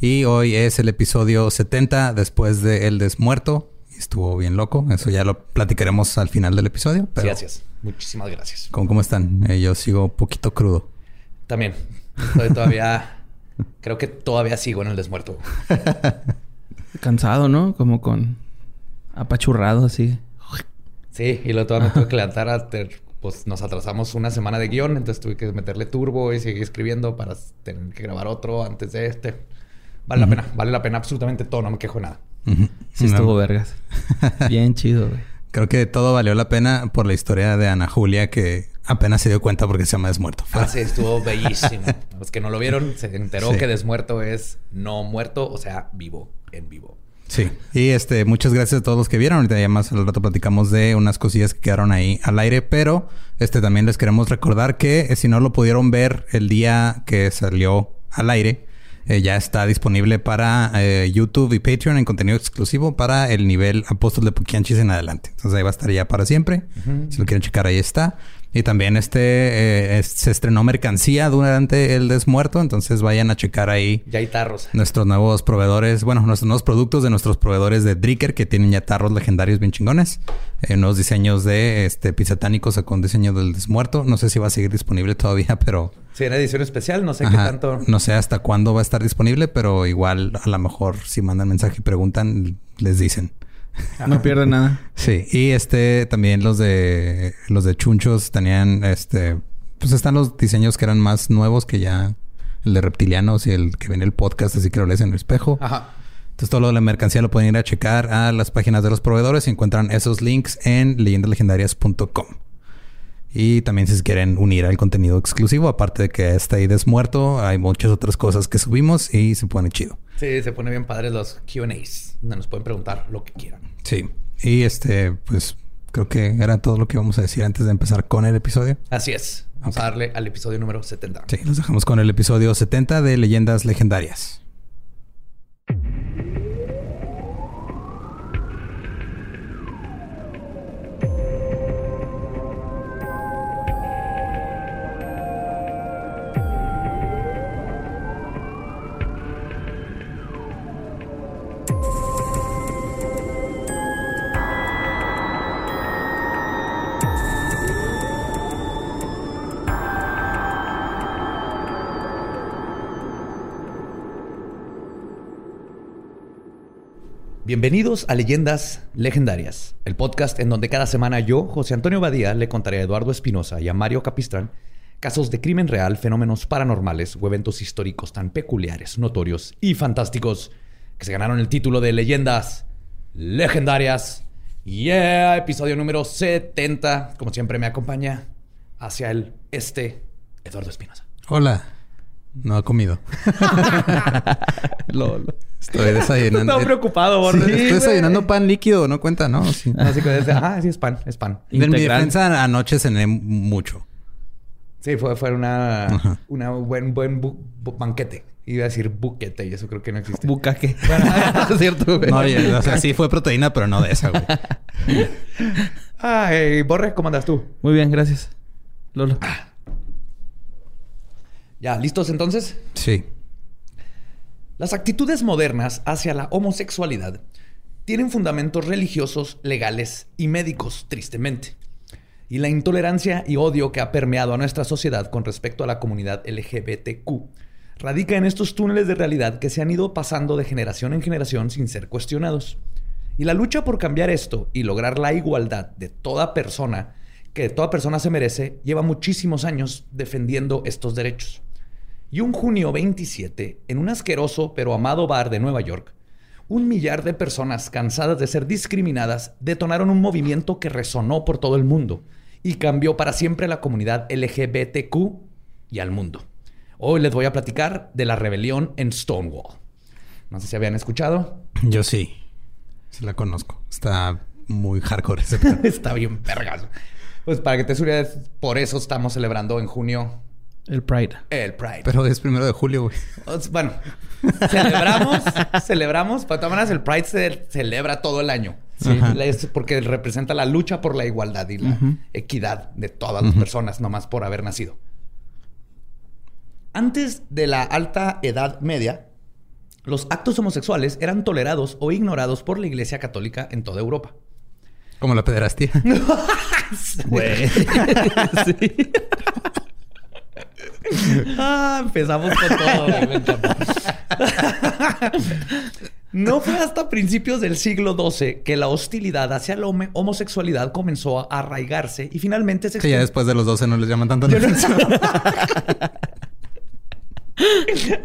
Y hoy es el episodio 70 después de El Desmuerto. Estuvo bien loco. Eso ya lo platicaremos al final del episodio. gracias. Muchísimas gracias. ¿Cómo, cómo están? Eh, yo sigo un poquito crudo. También. Estoy todavía... creo que todavía sigo en El Desmuerto. Cansado, ¿no? Como con... Apachurrado así. Sí. Y luego todavía me tuve que levantar a... Pues nos atrasamos una semana de guion. Entonces tuve que meterle turbo y seguir escribiendo para tener que grabar otro antes de este. Vale la pena, vale la pena absolutamente todo, no me quejo de nada. Sí, estuvo vergas. Bien chido, güey. Creo que todo valió la pena por la historia de Ana Julia, que apenas se dio cuenta porque se llama Desmuerto. Ah, sí, estuvo bellísimo. Los que no lo vieron, se enteró que Desmuerto es no muerto, o sea, vivo, en vivo. Sí. Y este, muchas gracias a todos los que vieron. Ahorita ya más al rato platicamos de unas cosillas que quedaron ahí al aire, pero este también les queremos recordar que eh, si no lo pudieron ver el día que salió al aire, eh, ya está disponible para eh, YouTube y Patreon en contenido exclusivo para el nivel Apóstol de Pukianchis en adelante. Entonces ahí va a estar ya para siempre. Si lo quieren checar, ahí está. Y también este eh, se estrenó mercancía durante el desmuerto, entonces vayan a checar ahí. Ya hay tarros. Nuestros nuevos proveedores, bueno, nuestros nuevos productos de nuestros proveedores de Dricker que tienen ya tarros legendarios bien chingones. Eh, nuevos diseños de este Pizzatánico con diseño del desmuerto. No sé si va a seguir disponible todavía, pero. Sí, en edición especial, no sé qué tanto. No sé hasta cuándo va a estar disponible, pero igual a lo mejor si mandan mensaje y preguntan, les dicen. No pierde nada. Sí, y este también los de los de Chunchos tenían este pues están los diseños que eran más nuevos que ya el de reptilianos y el que viene el podcast, así que lo lees en el espejo. Ajá. Entonces todo lo de la mercancía lo pueden ir a checar a las páginas de los proveedores y encuentran esos links en leyendaslegendarias.com. Y también si quieren unir al contenido exclusivo, aparte de que está ahí desmuerto, hay muchas otras cosas que subimos y se pone chido. Sí, se pone bien padre los QAs, donde nos pueden preguntar lo que quieran. Sí. Y este, pues creo que era todo lo que íbamos a decir antes de empezar con el episodio. Así es. Vamos a darle al episodio número 70. Sí, nos dejamos con el episodio 70 de Leyendas Legendarias. Bienvenidos a Leyendas Legendarias, el podcast en donde cada semana yo, José Antonio Badía, le contaré a Eduardo Espinosa y a Mario Capistrán casos de crimen real, fenómenos paranormales o eventos históricos tan peculiares, notorios y fantásticos que se ganaron el título de Leyendas Legendarias. Yeah, episodio número 70. Como siempre me acompaña hacia el este Eduardo Espinosa. Hola. No ha comido. Estoy desayunando. Estoy preocupado, Borre. estoy desayunando pan líquido, no cuenta, ¿no? Sí. Así que ah, sí es pan, es pan. En mi defensa anoche cené mucho. Sí, fue, fue una, una buen, buen banquete. Iba a decir buquete y eso creo que no existe. Bucaque. Bueno, es cierto, güey. No, o sea, sí fue proteína, pero no de esa, güey. Ay, Borre, ¿cómo andas tú? Muy bien, gracias. Lolo. Ah. ¿Ya listos entonces? Sí. Las actitudes modernas hacia la homosexualidad tienen fundamentos religiosos, legales y médicos, tristemente. Y la intolerancia y odio que ha permeado a nuestra sociedad con respecto a la comunidad LGBTQ radica en estos túneles de realidad que se han ido pasando de generación en generación sin ser cuestionados. Y la lucha por cambiar esto y lograr la igualdad de toda persona, que toda persona se merece, lleva muchísimos años defendiendo estos derechos. Y un junio 27, en un asqueroso pero amado bar de Nueva York, un millar de personas cansadas de ser discriminadas detonaron un movimiento que resonó por todo el mundo y cambió para siempre la comunidad LGBTQ y al mundo. Hoy les voy a platicar de la rebelión en Stonewall. No sé si habían escuchado. Yo sí. Sí la conozco. Está muy hardcore ese Está bien vergas. Pues para que te sueles, por eso estamos celebrando en junio el Pride. El Pride. Pero es primero de julio, güey. Bueno, celebramos, celebramos. Para todas maneras, el Pride se celebra todo el año. Sí. Es porque representa la lucha por la igualdad y la equidad de todas las personas, nomás por haber nacido. Antes de la alta edad media, los actos homosexuales eran tolerados o ignorados por la Iglesia Católica en toda Europa. Como la pederastía. Güey. sí. ah, empezamos con todo. no fue hasta principios del siglo XII que la hostilidad hacia la homosexualidad comenzó a arraigarse y finalmente se... Que ya después de los 12 no les llaman tanto la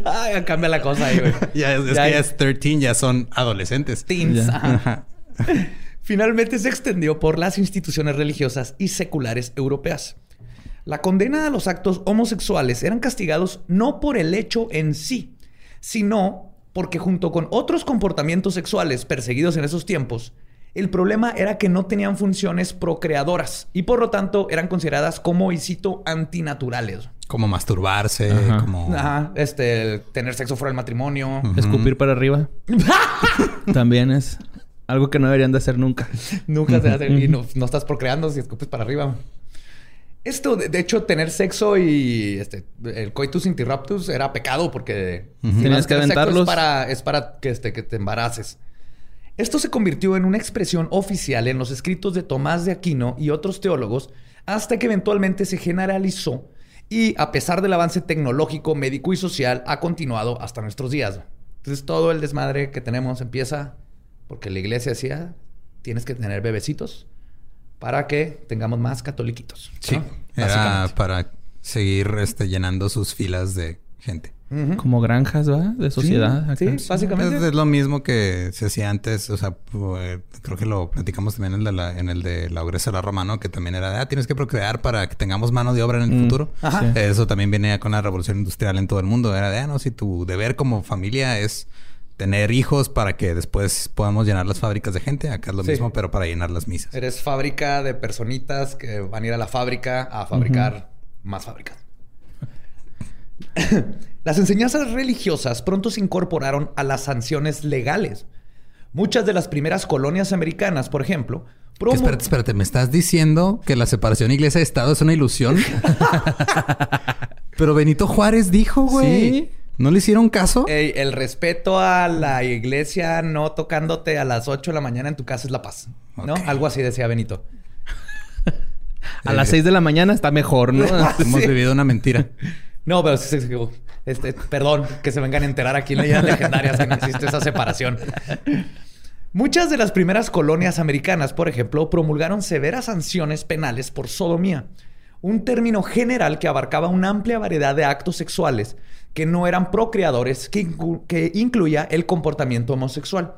Ay, cambia la cosa ahí, güey. Ya, es, que ya es 13, ya son adolescentes. Teens. Finalmente se extendió por las instituciones religiosas y seculares europeas. La condena a los actos homosexuales eran castigados no por el hecho en sí, sino porque junto con otros comportamientos sexuales perseguidos en esos tiempos, el problema era que no tenían funciones procreadoras y por lo tanto eran consideradas como, y cito, antinaturales. Como masturbarse, como... Ajá, este, tener sexo fuera del matrimonio. Escupir para arriba. También es algo que no deberían de hacer nunca. nunca se hace y no, no, estás procreando si escupes para arriba. Esto, de, hecho, tener sexo y este, el coitus interruptus era pecado porque tienes que aventarlos. Es para, es para que, este, que te embaraces. Esto se convirtió en una expresión oficial en los escritos de Tomás de Aquino y otros teólogos hasta que eventualmente se generalizó y a pesar del avance tecnológico, médico y social, ha continuado hasta nuestros días. Entonces todo el desmadre que tenemos empieza porque la iglesia decía, tienes que tener bebecitos para que tengamos más catoliquitos. Sí, era para seguir este, llenando sus filas de gente. Como granjas, ¿va? De sociedad. Sí, básicamente. Es, lo mismo que se hacía antes. O sea, pues, creo que lo platicamos también en, la, en el de la Ogresa de la Roma, ¿no? Que también era de, ah, tienes que procrear para que tengamos mano de obra en el mm, futuro. Eso también viene con la revolución industrial en todo el mundo. Era de, ah, no, si tu deber como familia es tener hijos para que después podamos llenar las fábricas de gente. Acá es lo mismo, pero para llenar las misas. Eres fábrica de personitas que van a ir a la fábrica a fabricar más fábricas. Las enseñanzas religiosas pronto se incorporaron a las sanciones legales. Muchas de las primeras colonias americanas, por ejemplo, Espérate, espérate, ¿me estás diciendo que la separación iglesia-estado es una ilusión? Pero Benito Juárez dijo, güey. ¿Sí? ¿No le hicieron caso? el respeto a la iglesia no tocándote a las 8 de la mañana en tu casa es la paz. ¿No? Algo así decía Benito. a las 6 de la mañana está mejor, ¿no? Hemos vivido una mentira. No, pero sí, este, perdón, que se vengan a enterar aquí en leyendas legendarias que no existe esa separación. Muchas de las primeras colonias americanas, por ejemplo, promulgaron severas sanciones penales por sodomía, un término general que abarcaba una amplia variedad de actos sexuales que no eran procreadores, que, incluía el comportamiento homosexual.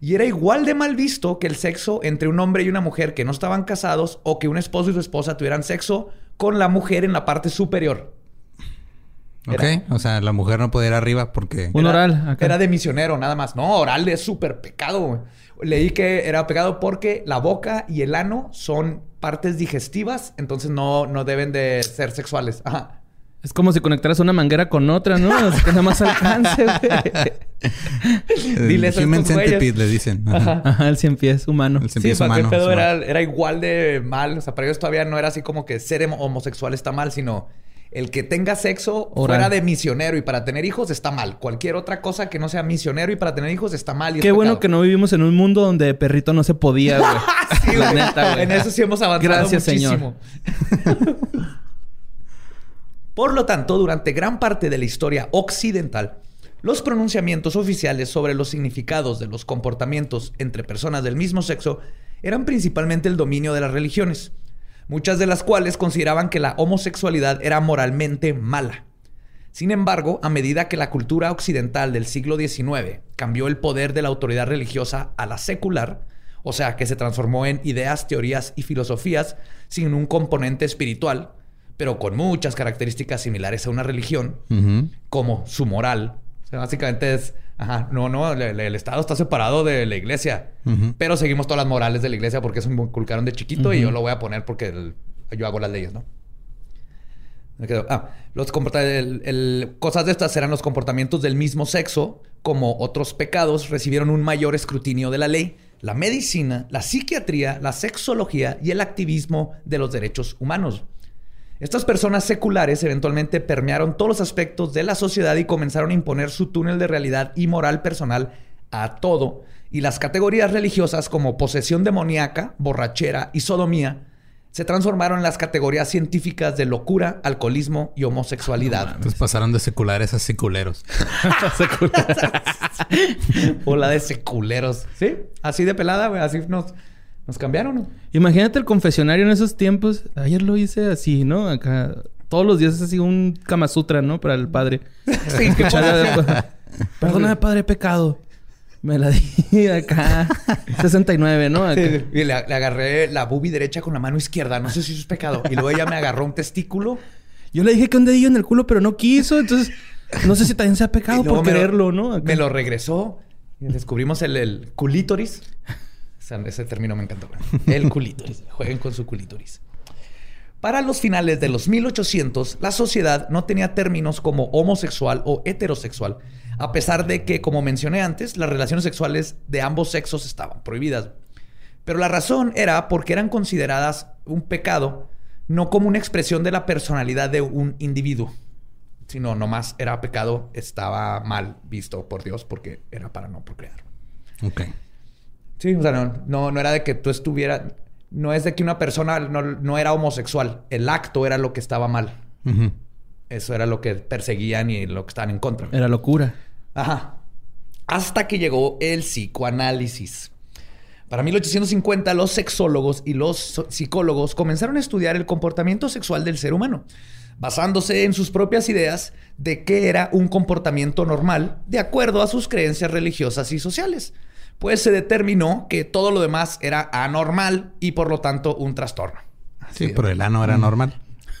Y era igual de mal visto que el sexo entre un hombre y una mujer que no estaban casados o que un esposo y su esposa tuvieran sexo con la mujer en la parte superior. Ok, o sea, la mujer no puede ir arriba porque... Un oral. Era de misionero, nada más. No, oral es súper pecado. Leí que era pecado porque la boca y el ano son partes digestivas, entonces no, no deben de ser sexuales. Ajá. Es como si conectaras una manguera con otra, ¿no? que nada más alcance, Dile eso Human centipede le dicen. Ajá. el cien pies humano. El cien pies sí, humano. pedo era, era, igual de mal. O sea, para ellos todavía no era así como que ser homosexual está mal, sino el que tenga sexo Oral. fuera de misionero y para tener hijos está mal. Cualquier otra cosa que no sea misionero y para tener hijos está mal. Y es Qué bueno que no vivimos en un mundo donde perrito no se podía, güey. Sí, La güey. neta, güey. En eso sí hemos avanzado Gracias, muchísimo. Por lo tanto, durante gran parte de la historia occidental, los pronunciamientos oficiales sobre los significados de los comportamientos entre personas del mismo sexo eran principalmente el dominio de las religiones, muchas de las cuales consideraban que la homosexualidad era moralmente mala. Sin embargo, a medida que la cultura occidental del siglo XIX cambió el poder de la autoridad religiosa a la secular, o sea, que se transformó en ideas, teorías y filosofías sin un componente espiritual, pero con muchas características similares a una religión, como su moral. Sea, básicamente es, ajá, no, no, el, el Estado está separado de la iglesia, pero seguimos todas las morales de la iglesia porque eso me inculcaron de chiquito y yo lo voy a poner porque el- yo hago las leyes, ¿no? Me quedo- Ah, los el- el- cosas de estas eran los comportamientos del mismo sexo, como otros pecados, recibieron un mayor escrutinio de la ley, la medicina, la psiquiatría, la sexología y el activismo de los derechos humanos. Estas personas seculares eventualmente permearon todos los aspectos de la sociedad y comenzaron a imponer su túnel de realidad y moral personal a todo. Y las categorías religiosas como posesión demoníaca, borrachera y sodomía se transformaron en las categorías científicas de locura, alcoholismo y homosexualidad. Entonces pasaron de seculares a seculeros. o la de seculeros. ¿Sí? Así de pelada, güey. Así nos, nos cambiaron, ¿no? Imagínate el confesionario en esos tiempos. Ayer lo hice así, ¿no? Acá. Todos los días es así un Kama Sutra, ¿no? Para el padre. Sí, Perdóname, padre, he pecado. Me la di acá. 69, ¿no? Acá. Sí, y le, le agarré la bubi derecha con la mano izquierda. No sé si eso es pecado. Y luego ella me agarró un testículo. Yo le dije que un dedillo en el culo, pero no quiso. Entonces, no sé si también sea pecado por lo- quererlo, ¿no? Acá. Me lo regresó. Descubrimos el, el culítoris. Ese, término me encantó. El culítoris. Jueguen con su culítoris. Para los finales de los 1800, la sociedad no tenía términos como homosexual o heterosexual, a pesar de que, como mencioné antes, las relaciones sexuales de ambos sexos estaban prohibidas. Pero la razón era porque eran consideradas un pecado, no como una expresión de la personalidad de un individuo, sino nomás era pecado, estaba mal visto por Dios porque era para no procrear. Ok. Sí, o sea, no, no, no era de que tú estuvieras, no es de que una persona no, no era homosexual, el acto era lo que estaba mal. Eso era lo que perseguían y lo que estaban en contra. Era locura. Ajá. Hasta que llegó el psicoanálisis. Para 1850, los sexólogos y los psicólogos comenzaron a estudiar el comportamiento sexual del ser humano, basándose en sus propias ideas de qué era un comportamiento normal de acuerdo a sus creencias religiosas y sociales. Pues se determinó que todo lo demás era anormal y por lo tanto un trastorno. Sí, pero el ano era normal.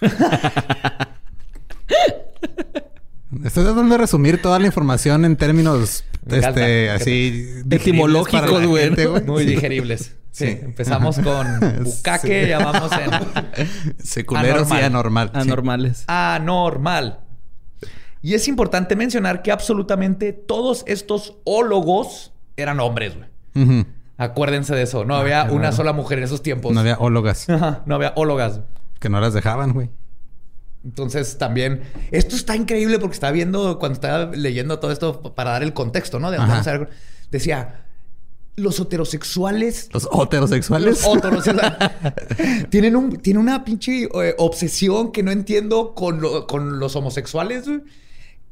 Estoy tratando de resumir toda la información en términos este, así Etimológicos, güey. Muy Sí. digeribles. Sí, Sí. empezamos con bucaque, Sí. llamamos en Seculeros y Anormal. anormal. sí. Anormales. anormal. Y es importante mencionar que absolutamente todos estos ólogos eran hombres, güey. Acuérdense de eso. No había qué una raro. sola mujer en esos tiempos. No había ólogas. Ajá, no había ólogas. Que no las dejaban, güey. Entonces también... Esto está increíble porque estaba viendo... Cuando estaba leyendo todo esto para dar el contexto, ¿no? De ver, decía... Los heterosexuales Los heterosexuales. Los heterosexuales tienen, un, tienen una pinche eh, obsesión que no entiendo con, lo- con los homosexuales, güey,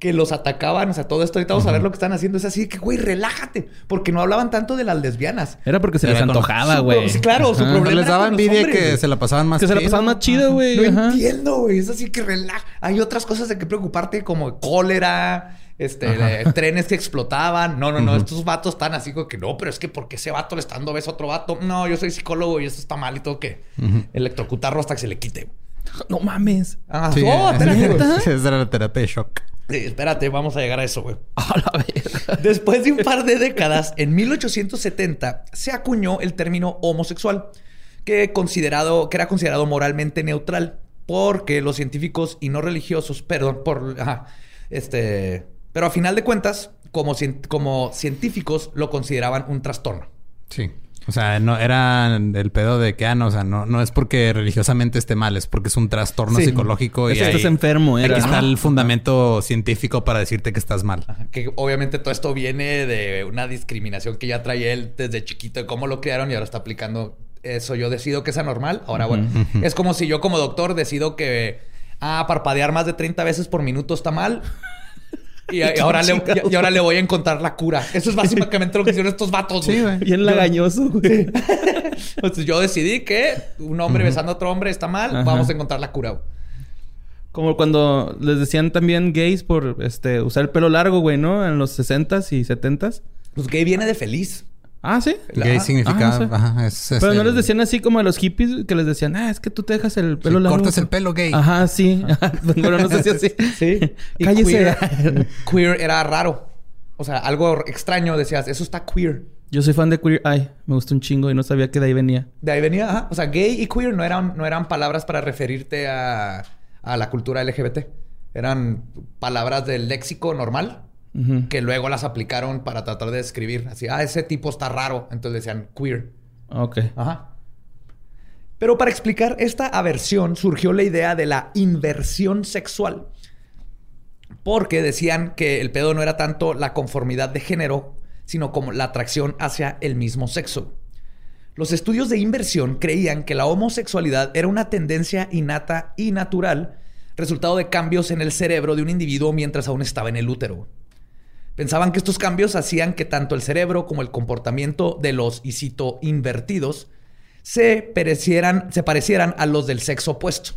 que los atacaban. O sea, todo esto, ahorita vamos a ver lo que están haciendo. Es así que, güey, relájate. Porque no hablaban tanto de las lesbianas. Era porque se Era les antojaba, güey. sí, claro, su Ajá. problema les era daba envidia hombres, que se la pasaban más Que se la pasaban más chido, güey. No Ajá. entiendo, güey. Es así que relaja. Hay otras cosas de que preocuparte, como cólera, este, eh, trenes que explotaban. No, no, no. Estos vatos están así como que no, pero es que porque ese vato le está dando beso a otro vato. No, yo soy psicólogo y eso está mal y tengo que electrocutarlo hasta que se le quite. No mames. Ah, Sí, oh, era la terapia de shock. Sí, espérate, vamos a llegar a eso, güey. Después de un par de décadas, en 1870 se acuñó el término homosexual, que, considerado, que era considerado moralmente neutral, porque los científicos y no religiosos, perdón, por, ajá, este, pero a final de cuentas, como, como científicos lo consideraban un trastorno. Sí. O sea, no era el pedo de que, ah, no, o sea, no, no es porque religiosamente esté mal, es porque es un trastorno Sí. psicológico y Es que ahí- estás enfermo, Aquí era. está el fundamento científico para decirte que estás mal. Ajá, Que obviamente todo esto viene de una discriminación que ya trae él desde chiquito, de cómo lo criaron y ahora está aplicando eso. Yo decido que es anormal. Ahora, bueno, es como si yo como doctor decido que ah, parpadear más de 30 veces por minuto está mal. Y, y ahora le, y- y ahora le voy a encontrar la cura. Eso es básicamente lo que hicieron estos vatos. Sí, güey. Bien lagañoso, güey. Entonces, yo decidí que un hombre besando a otro hombre está mal. Ajá. Vamos a encontrar la cura. güey. Como cuando les decían también gays por este usar el pelo largo, güey, ¿no? En los 60s y 70s. Pues gay viene de feliz. Ah, sí. Gay significa... Ah, no sé. ajá, es- es Pero no el- les decían así como a los hippies que les decían, ah, es que tú te dejas el pelo Sí, largo. cortas el pelo gay. Ajá, sí. bueno, no sé si así. Sí. Y Cállese. Queer, queer era raro. O sea, algo extraño. Decías, eso está queer. Yo soy fan de Queer Eye. Me gusta un chingo y no sabía que de ahí venía. De ahí venía, ajá. O sea, gay y queer no eran, no eran palabras para referirte a, a la cultura LGBT. Eran palabras del léxico normal Que luego las aplicaron para tratar de describir. Así, ah, ese tipo está raro. Entonces decían queer. Ok. Ajá. Pero para explicar esta aversión surgió la idea de la inversión sexual. Porque decían que el pedo no era tanto la conformidad de género, sino como la atracción hacia el mismo sexo. Los estudios de inversión creían que la homosexualidad era una tendencia innata y natural, resultado de cambios en el cerebro de un individuo mientras aún estaba en el útero. Pensaban que estos cambios hacían que tanto el cerebro como el comportamiento de los, y cito, invertidos, se parecieran, se parecieran a los del sexo opuesto.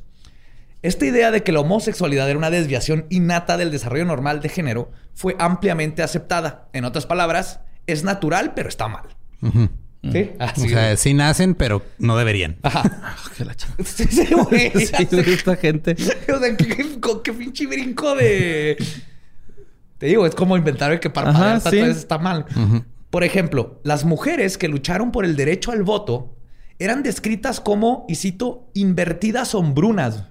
Esta idea de que la homosexualidad era una desviación innata del desarrollo normal de género fue ampliamente aceptada. En otras palabras, es natural, pero está mal. ¿Sí? O Así sea, sí nacen, pero no deberían. Ajá. Ah, qué la Sí, sí, güey. Sí, güey, esta gente. O sea, qué, qué- qué pinche brinco de... Te digo, es como inventar que parpadear Ajá, sí. está mal. Por ejemplo, las mujeres que lucharon por el derecho al voto eran descritas como, y cito, invertidas hombrunas,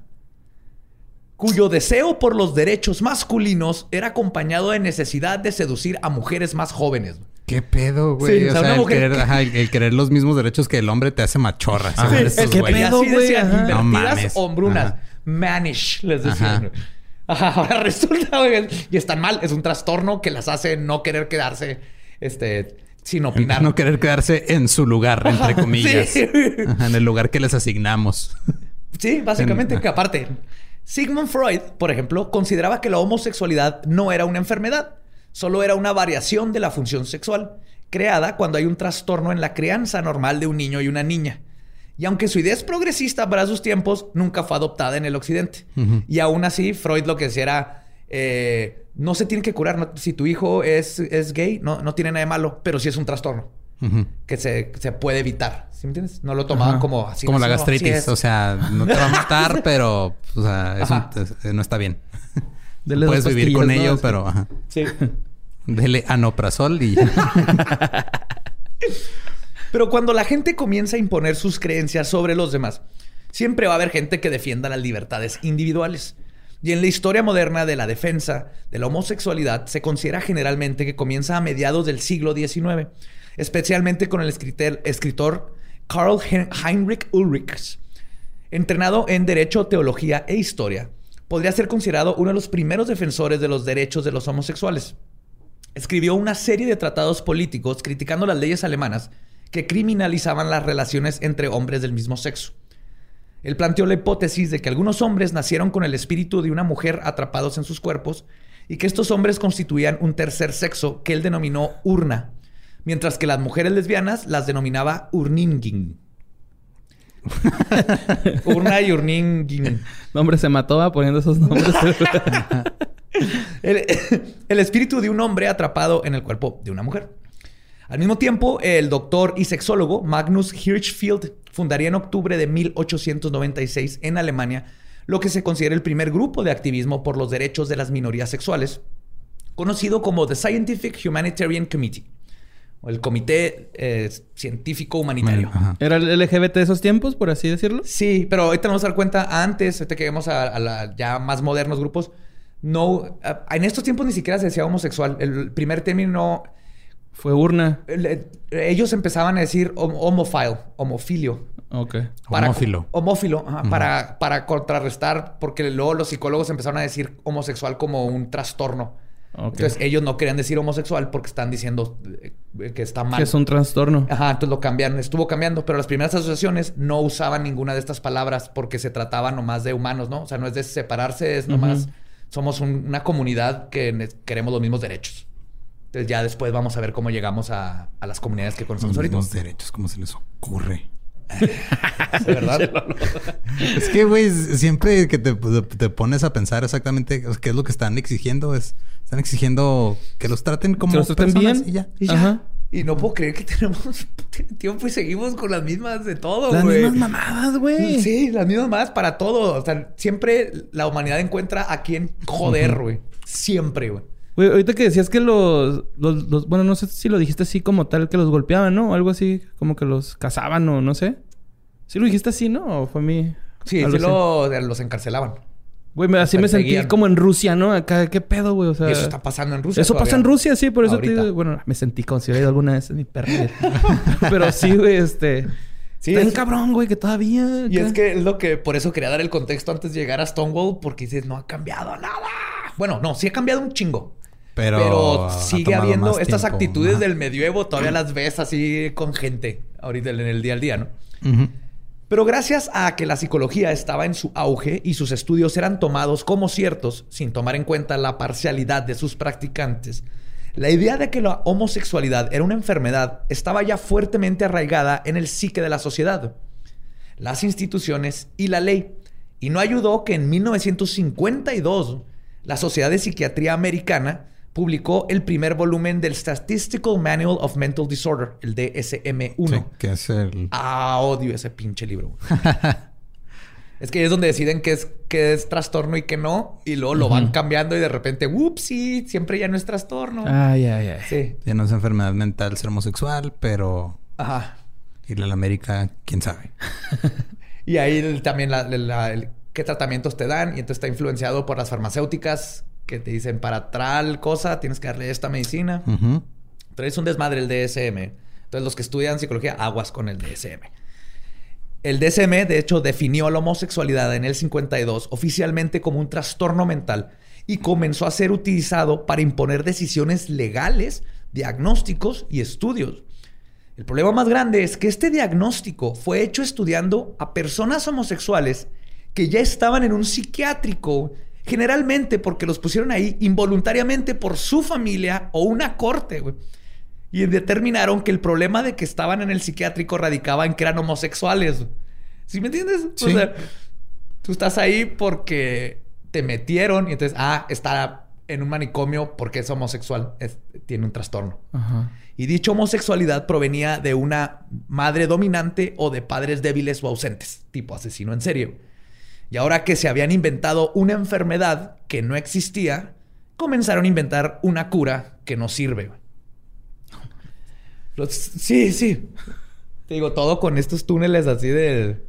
cuyo deseo por los derechos masculinos era acompañado de necesidad de seducir a mujeres más jóvenes. ¿Qué pedo, güey? Sí, o o sea, el, mujer querer, que- ajá, el, el querer los mismos derechos que el hombre te hace machorra. Sí, ¿qué güeyes. pedo? Güey, invertidas No hombrunas. Ajá. Manish, les decían. Ajá. Ajá, ahora resulta, güey, y están mal. Es un trastorno que las hace no querer quedarse, este, sin opinar. No querer quedarse en su lugar, entre comillas. sí. Ajá, en el lugar que les asignamos. Sí, básicamente, En- que aparte, Sigmund Freud, por ejemplo, consideraba que la homosexualidad no era una enfermedad, solo era una variación de la función sexual, creada cuando hay un trastorno en la crianza normal de un niño y una niña. Y aunque su idea es progresista para sus tiempos, nunca fue adoptada en el occidente. Y aún así, Freud lo que decía era, eh, no se tiene que curar. no- si tu hijo es, es gay, no, no tiene nada de malo, pero sí es un trastorno que se, se puede evitar. ¿Sí me entiendes? No lo tomaban como así. Como la no, gastritis. o sea, no te va a matar, pero o sea, es un- Ajá. es- no está bien. Dele Puedes vivir con ello, pero ajá. Sí. Dele anoprazol y Pero cuando la gente comienza a imponer sus creencias sobre los demás, siempre va a haber gente que defienda las libertades individuales. Y en la historia moderna de la defensa de la homosexualidad se considera generalmente que comienza a mediados del siglo XIX, especialmente con el escritor, Karl Hein- Heinrich Ulrichs. Entrenado en Derecho, Teología e Historia, podría ser considerado uno de los primeros defensores de los derechos de los homosexuales escribió una serie de tratados políticos criticando las leyes alemanas que criminalizaban las relaciones entre hombres del mismo sexo. Él planteó la hipótesis de que algunos hombres nacieron con el espíritu de una mujer atrapados en sus cuerpos y que estos hombres constituían un tercer sexo que él denominó urna, mientras que las mujeres lesbianas las denominaba urningin. urna y urningin. No, hombre, se mató va, poniendo esos nombres. El, el espíritu de un hombre atrapado en el cuerpo de una mujer. Al mismo tiempo, el doctor y sexólogo Magnus Hirschfeld fundaría en octubre de 1896 en Alemania lo que se considera el primer grupo de activismo por los derechos de las minorías sexuales, conocido como The Scientific Humanitarian Committee, o el Comité eh, Científico Humanitario. Ajá. ¿Era el LGBT de esos tiempos, por así decirlo? Sí, pero ahorita nos vamos a dar cuenta, antes, ahorita que lleguemos a, a la ya más modernos grupos, no, a- en estos tiempos ni siquiera se decía homosexual. El primer término, Fue urna. Le- ellos empezaban a decir hom- homophile, homofilio. Ok. Para- Homófilo. Homófilo, ajá, para, para contrarrestar, porque luego los psicólogos empezaron a decir homosexual como un trastorno. Ok. Entonces ellos no querían decir homosexual porque están diciendo eh, que está mal. Que es un trastorno. Ajá, entonces lo cambiaron, estuvo cambiando, pero las primeras asociaciones no usaban ninguna de estas palabras porque se trataba nomás de humanos, ¿no? O sea, no es de separarse, es nomás, somos un- una comunidad que queremos los mismos derechos. Entonces ya después vamos a ver cómo llegamos a, a las comunidades que Los conocemos ahorita. mismos derechos, ¿cómo se les ocurre? ¿De verdad? Es que, güey, siempre que te, te pones a pensar exactamente qué es lo que están exigiendo, es están exigiendo que los traten como los traten personas bien. y ya. Y ya. Ajá. Y no puedo creer que tenemos tiempo y seguimos con las mismas de todo, Las güey. mismas mamadas, güey. Sí, las mismas más para todo. O sea, siempre la humanidad encuentra a quien joder, güey. Siempre, güey. Güey, ahorita que decías que los, los, los- Bueno, no sé si lo dijiste así como tal, que los golpeaban, ¿no? Algo así, como que los cazaban o no sé. ¿Sí lo dijiste así, no? ¿O fue mi...? Sí, sí lo, los encarcelación. Güey, me- así me sentí como en Rusia, ¿no? Acá, ¿qué pedo, güey? O sea... y eso está pasando en Rusia. Eso pasa en. Rusia, sí, por eso te Ahorita. digo, bueno, me sentí como si hubiera ido alguna vez en mi perra. Pero sí, güey, este. Sí, está es- cabrón, güey, que todavía. Y es que es lo que por eso quería dar el contexto antes de llegar a Stonewall, porque dices, no ha cambiado nada. Bueno, no, sí ha cambiado un chingo. Pero, sigue habiendo estas tiempo. actitudes Ajá. del medioevo, todavía las ves así con gente ahorita en el día al día, ¿no? Pero gracias a que la psicología estaba en su auge y sus estudios eran tomados como ciertos, sin tomar en cuenta la parcialidad de sus practicantes, la idea de que la homosexualidad era una enfermedad estaba ya fuertemente arraigada en el psique de la sociedad, las instituciones y la ley. Y no ayudó que en 1952 la Sociedad de Psiquiatría Americana publicó el primer volumen del Statistical Manual of Mental Disorder, el DSM-1. Sí, que es el... Ah, odio ese pinche libro. es que es donde deciden qué es, qué es trastorno y qué no. Y luego lo van cambiando y de repente, ups, sí, siempre ya no es trastorno. Ay, ay, ay. Sí. Ya no es enfermedad mental ser homosexual, pero Ajá. irle a la América, quién sabe. Y ahí también la- la- el- qué tratamientos te dan. Y entonces está influenciado por las farmacéuticas que te dicen para tal cosa tienes que darle esta medicina. Ujú. Pero es un desmadre el DSM. Entonces, los que estudian psicología, aguas con el DSM. El DSM, de hecho, definió la homosexualidad en el 52 oficialmente como un trastorno mental y comenzó a ser utilizado para imponer decisiones legales, diagnósticos y estudios. El problema más grande es que este diagnóstico fue hecho estudiando a personas homosexuales que ya estaban en un psiquiátrico, generalmente porque los pusieron ahí involuntariamente por su familia o una corte, güey. Y determinaron que el problema de que estaban en el psiquiátrico radicaba en que eran homosexuales. ¿Sí me entiendes? O sea, tú estás ahí porque te metieron y entonces, ah, está en un manicomio porque es homosexual, es- tiene un trastorno. Ajá. Y dicha homosexualidad provenía de una madre dominante o de padres débiles o ausentes, tipo asesino en serio. Y ahora que se habían inventado una enfermedad que no existía, comenzaron a inventar una cura que no sirve. sí, sí. Te digo, todo con estos túneles así de...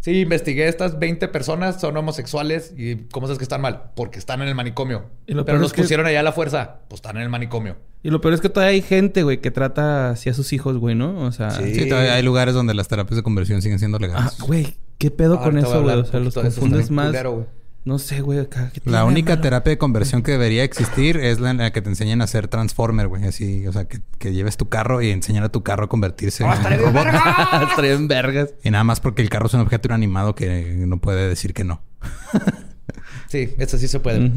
Sí, investigué estas 20 personas, son homosexuales y ¿cómo sabes que están mal? Porque están en el manicomio. Y lo Pero los es que- pusieron allá a la fuerza, pues están en el manicomio. Y lo peor es que todavía hay gente, güey, que trata así a sus hijos, güey, ¿no? O sea... Sí. Sí, todavía hay lugares donde las terapias de conversión siguen siendo Ah, legales. güey, ¿qué pedo con eso, güey? O sea, los eso, confundes más. culero. No sé, güey, acá. ¿qué La única mano? terapia de conversión que debería existir es la en la que te enseñan a ser transformer, güey. Así, o sea, que, que lleves tu carro y enseñar a tu carro a convertirse ¡Ah, en un robot. Estaría en vergas. Y nada más porque el carro es un objeto inanimado que no puede decir que no. Sí, eso sí se puede.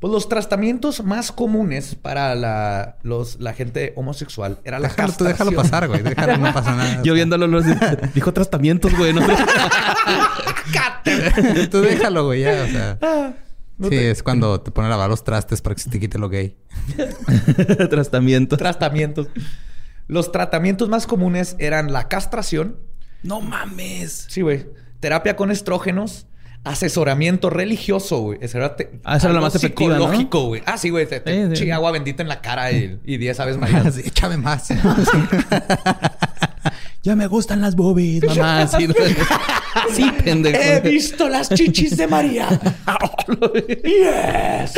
Pues los tratamientos más comunes para la, los, la gente homosexual era la Déjalo, tú castración. déjalo pasar, güey. Déjalo, no pasa nada. Yo viéndolo, los... dijo tratamientos, güey. ¿no? tú déjalo, güey, ya, o sea. Ah, No sí, te- es cuando te ponen a lavar los trastes para que se te quite lo gay. Tratamientos. Tratamientos. Los tratamientos más comunes eran la castración. No mames. Sí, güey. Terapia con estrógenos. Asesoramiento religioso, güey. Esa era, te- Ah, esa era algo más psicológico, güey. Ah, sí, güey. Te, te Sí, sí. eché agua bendita en la cara y, y 10 aves marinas. Sí, échame más. Ya me gustan las boobies, mamá. Sí, sí pendejo. He visto las chichis de María. yes.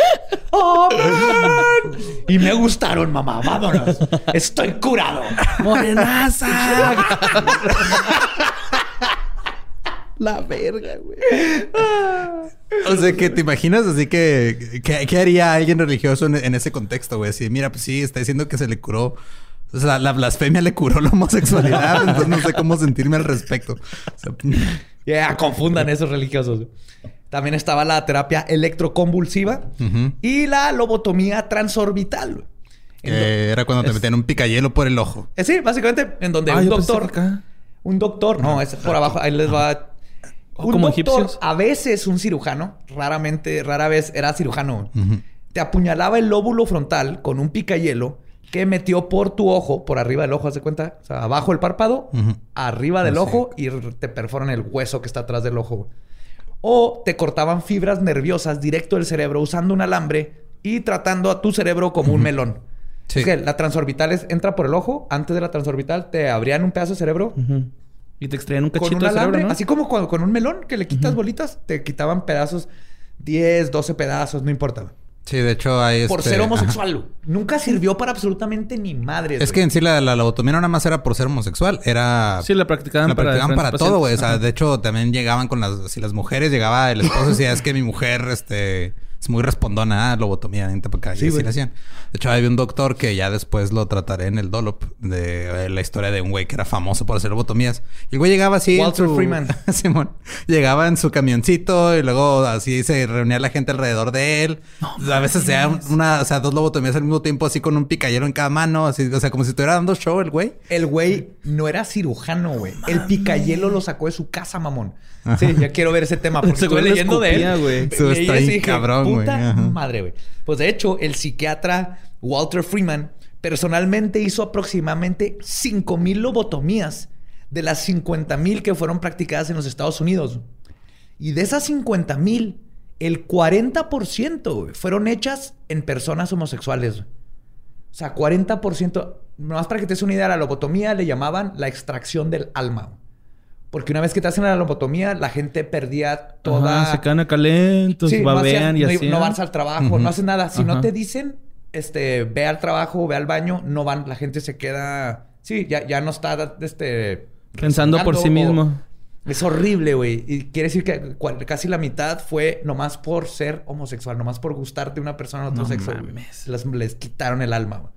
Y me gustaron, mamá. Vámonos. Estoy curado. ¡Morenaza! La verga, güey. O sea, que te imaginas así que... ¿Qué haría alguien religioso en, en ese contexto, güey? Así, mira, pues sí, está diciendo que se le curó... O sea, la blasfemia le curó la homosexualidad. entonces no sé cómo sentirme al respecto. O sea, Ya, confundan esos religiosos. También estaba la terapia electroconvulsiva y la lobotomía transorbital. eh, era cuando te metían un picayelo por el ojo. Eh, sí, básicamente en donde Ah, un doctor... Un doctor... No, es por abajo. Ahí les va... O Un como doctor, egipcios. a veces un cirujano, raramente, rara vez era cirujano, te apuñalaba el lóbulo frontal con un picayelo que metió por tu ojo, por arriba del ojo, ¿haz de cuenta? O sea, abajo el párpado, arriba del Así. ojo y te perforan el hueso que está atrás del ojo. O te cortaban fibras nerviosas directo del cerebro usando un alambre y tratando a tu cerebro como un melón. Sí. Es que la transorbital es- entra por el ojo, antes de la transorbital te abrían un pedazo de cerebro. Y te extraían un con cachito un de cerebro, alambre, ¿no? así como con, con un melón que le quitas bolitas, te quitaban pedazos, 10, 12 pedazos, no importa. güey. Sí, de hecho hay... Por este, ser homosexual. Nunca sirvió para absolutamente ni madres. Es que en sí la, la lobotomía no nada más era por ser homosexual, era... Sí, la practicaban la para practicaban para, todo, güey. O sea, de hecho, también llegaban con las... Si las mujeres llegaba el esposo y decía, es que mi mujer, este... Es muy respondona, ah, lobotomía, vente para acá. Sí, y así le hacían. De hecho, había un doctor que ya después lo trataré en el Dolop de eh, la historia de un güey que era famoso por hacer lobotomías. Y el güey llegaba así. Walter su- Freeman. Simón. Llegaba en su camioncito y luego así se reunía la gente alrededor de él. a veces se hacía una, o sea, dos lobotomías al mismo tiempo, así con un picayero en cada mano, así, o sea, como si estuviera dando show el güey. El güey no era cirujano, güey. El picayelo lo sacó de su casa, mamón. Sí, ya quiero ver ese tema porque lo leyendo de él. güey. Eso está cabrón. Puta madre, güey. Pues de hecho, el psiquiatra Walter Freeman personalmente hizo aproximadamente 5000 lobotomías de las 50000 que fueron practicadas en los Estados Unidos. Y de esas 50,000, el 40% güey, fueron hechas en personas homosexuales. O sea, 40%. Nomás para que te des una idea, la lobotomía le llamaban la extracción del alma. Porque una vez que te hacen la lobotomía, la gente perdía toda. Ajá, se quedan acá lentos, Sí, no, babean hacías- y no, así. no vas al trabajo, no haces nada. Si no te dicen, este, ve al trabajo, ve al baño, no van. La gente se queda. Sí, ya, ya no está, este. Pensando por sí rezongando o- mismo. Es horrible, güey. Y quiere decir que cual- casi la mitad fue nomás por ser homosexual, nomás por gustarte una persona de otro No sexo. mames. Las- les quitaron el alma. güey.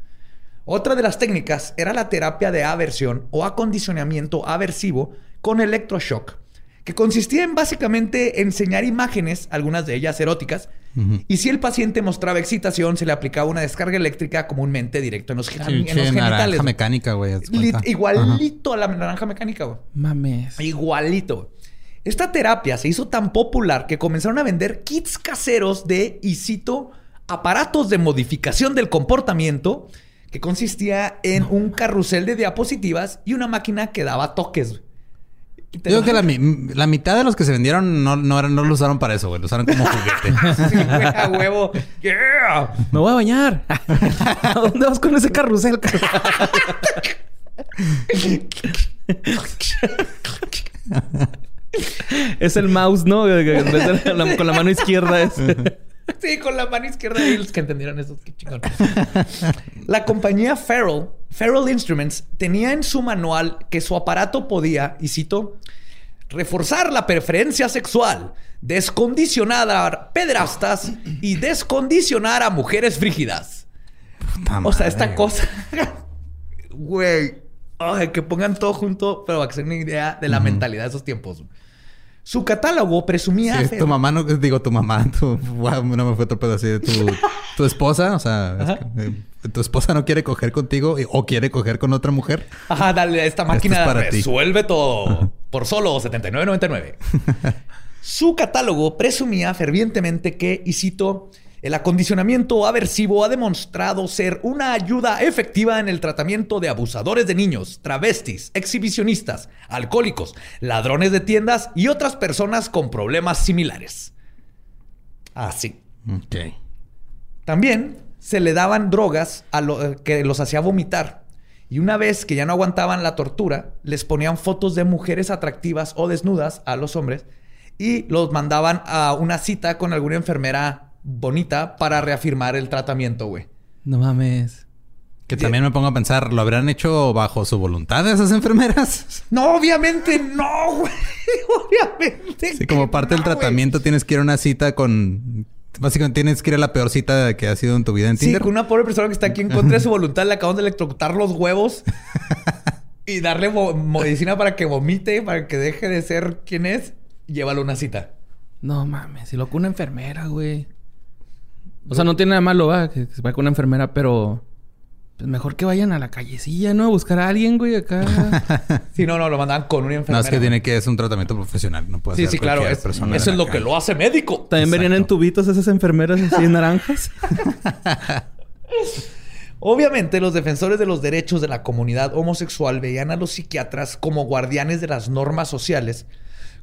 Otra de las técnicas era la terapia de aversión o acondicionamiento aversivo con electroshock, que consistía en básicamente enseñar imágenes, algunas de ellas eróticas, y si el paciente mostraba excitación, se le aplicaba una descarga eléctrica comúnmente directo en los, Sí, en los genitales. naranja mecánica, güey. igualito a la naranja mecánica, güey. Mames. Igualito. Esta terapia se hizo tan popular que comenzaron a vender kits caseros de, y cito, aparatos de modificación del comportamiento, que consistía en un carrusel de diapositivas y una máquina que daba toques. Yo lo- creo que la, la mitad de los que se vendieron no, no, no lo usaron para eso, güey. Lo usaron como juguete. Sí, güey, a huevo. Yeah. Me voy a bañar. ¿A dónde vas con ese carrusel? es el mouse, ¿no? Con la mano izquierda es. Sí, con la mano izquierda y los que entendieron eso, qué chingón. La compañía Farrell, Farrell Instruments, tenía en su manual que su aparato podía, y cito, reforzar la preferencia sexual, descondicionar a pederastas y descondicionar a mujeres frígidas. Puta O sea, esta cosa, güey, que pongan todo junto, pero para que se den una idea de la mentalidad de esos tiempos. Su catálogo presumía... Sí, tu mamá no... Digo, tu mamá. Tu, wow, no me fue otro pedo así. de Tu, tu esposa. O sea... es Ajá. que, eh, tu esposa no quiere coger contigo y- o quiere coger con otra mujer. Ajá, dale, esta máquina es para ti. resuelve todo por solo 79.99. Su catálogo presumía fervientemente que, y cito, el acondicionamiento aversivo ha demostrado ser una ayuda efectiva en el tratamiento de abusadores de niños, travestis, exhibicionistas, alcohólicos, ladrones de tiendas y otras personas con problemas similares. Así. Ok. También se le daban drogas a lo- eh, que los hacía vomitar. Y una vez que ya no aguantaban la tortura, les ponían fotos de mujeres atractivas o desnudas a los hombres y los mandaban a una cita con alguna enfermera bonita para reafirmar el tratamiento, güey. No mames. Que también me pongo a pensar, ¿lo habrán hecho bajo su voluntad esas enfermeras? No, obviamente no, güey. Obviamente. Sí, como parte del no, tratamiento tienes que ir a una cita con... Básicamente tienes que ir a la peor cita que ha sido en tu vida en Sí, Tinder. con una pobre persona que está aquí en contra de su voluntad, le acaban de electrocutar los huevos y darle medicina para que vomite, para que deje de ser quien es. Llévalo a una cita. No mames. Si lo con una enfermera, güey. O sea, no tiene nada malo, va, que se vaya con una enfermera, pero... Pues mejor que vayan a la callecilla, ¿no? A buscar a alguien, güey, acá. Sí, no, no, lo mandaban con una No, enfermera. es que tiene que... Es un tratamiento profesional. No puede Sí, ser sí, claro. es- persona eso es lo que lo hace médico. También venían en Exacto. tubitos esas enfermeras así naranjas. Obviamente, los defensores de los derechos de la comunidad homosexual veían a los psiquiatras como guardianes de las normas sociales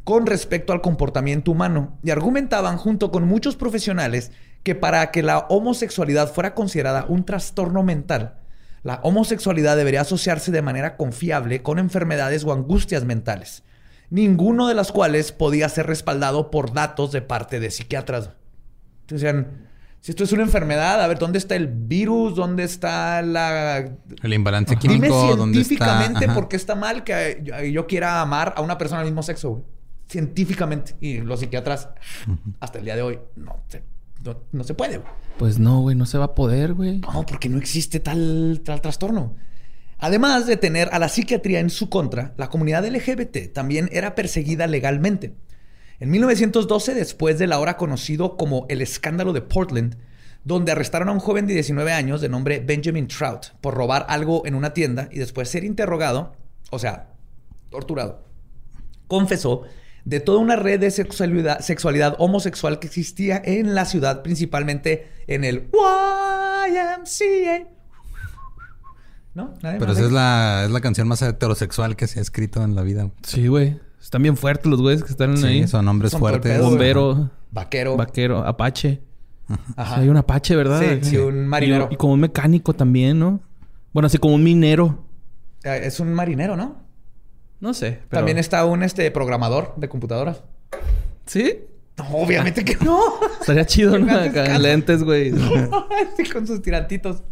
con respecto al comportamiento humano y argumentaban junto con muchos profesionales que para que la homosexualidad fuera considerada un trastorno mental, la homosexualidad debería asociarse de manera confiable con enfermedades o angustias mentales, ninguno de las cuales podía ser respaldado por datos de parte de psiquiatras. Entonces decían, si esto es una enfermedad, a ver, ¿dónde está el virus? ¿Dónde está la... El imbalance Dime químico, ¿dónde está? científicamente Ajá. por qué está mal que yo, yo quiera amar a una persona del mismo sexo, güey. Científicamente. Y los psiquiatras, hasta el día de hoy, no se, no, no se puede, güey. Pues no, güey, no se va a poder, güey. No, porque no existe tal, tal trastorno. Además de tener a la psiquiatría en su contra, la comunidad LGBT también era perseguida legalmente. En 1912, después del ahora conocido como el escándalo de Portland, donde arrestaron a un joven de 19 años de nombre Benjamin Trout por robar algo en una tienda y después ser interrogado, o sea, torturado, confesó de toda una red de sexualidad, sexualidad homosexual que existía en la ciudad, principalmente en el YMCA. ¿No? ¿Nadie Pero esa ahí? es la, es la canción más heterosexual que se ha escrito en la vida. Sí, güey. Están bien fuertes los güeyes que están ahí. Sí, son hombres Son el fuertes. Bombero, Vaquero. vaquero, apache. Ajá. Sí, hay un apache, ¿verdad? Sí, sí, un marinero. Y, y como un mecánico también, ¿no? Bueno, así como un minero. Eh, Es un marinero, ¿no? No sé. pero- También está un este, programador de computadoras. ¿Sí? No, obviamente que no. Estaría chido, ¿no? Acá lentes, güey. Sí, con sus tirantitos.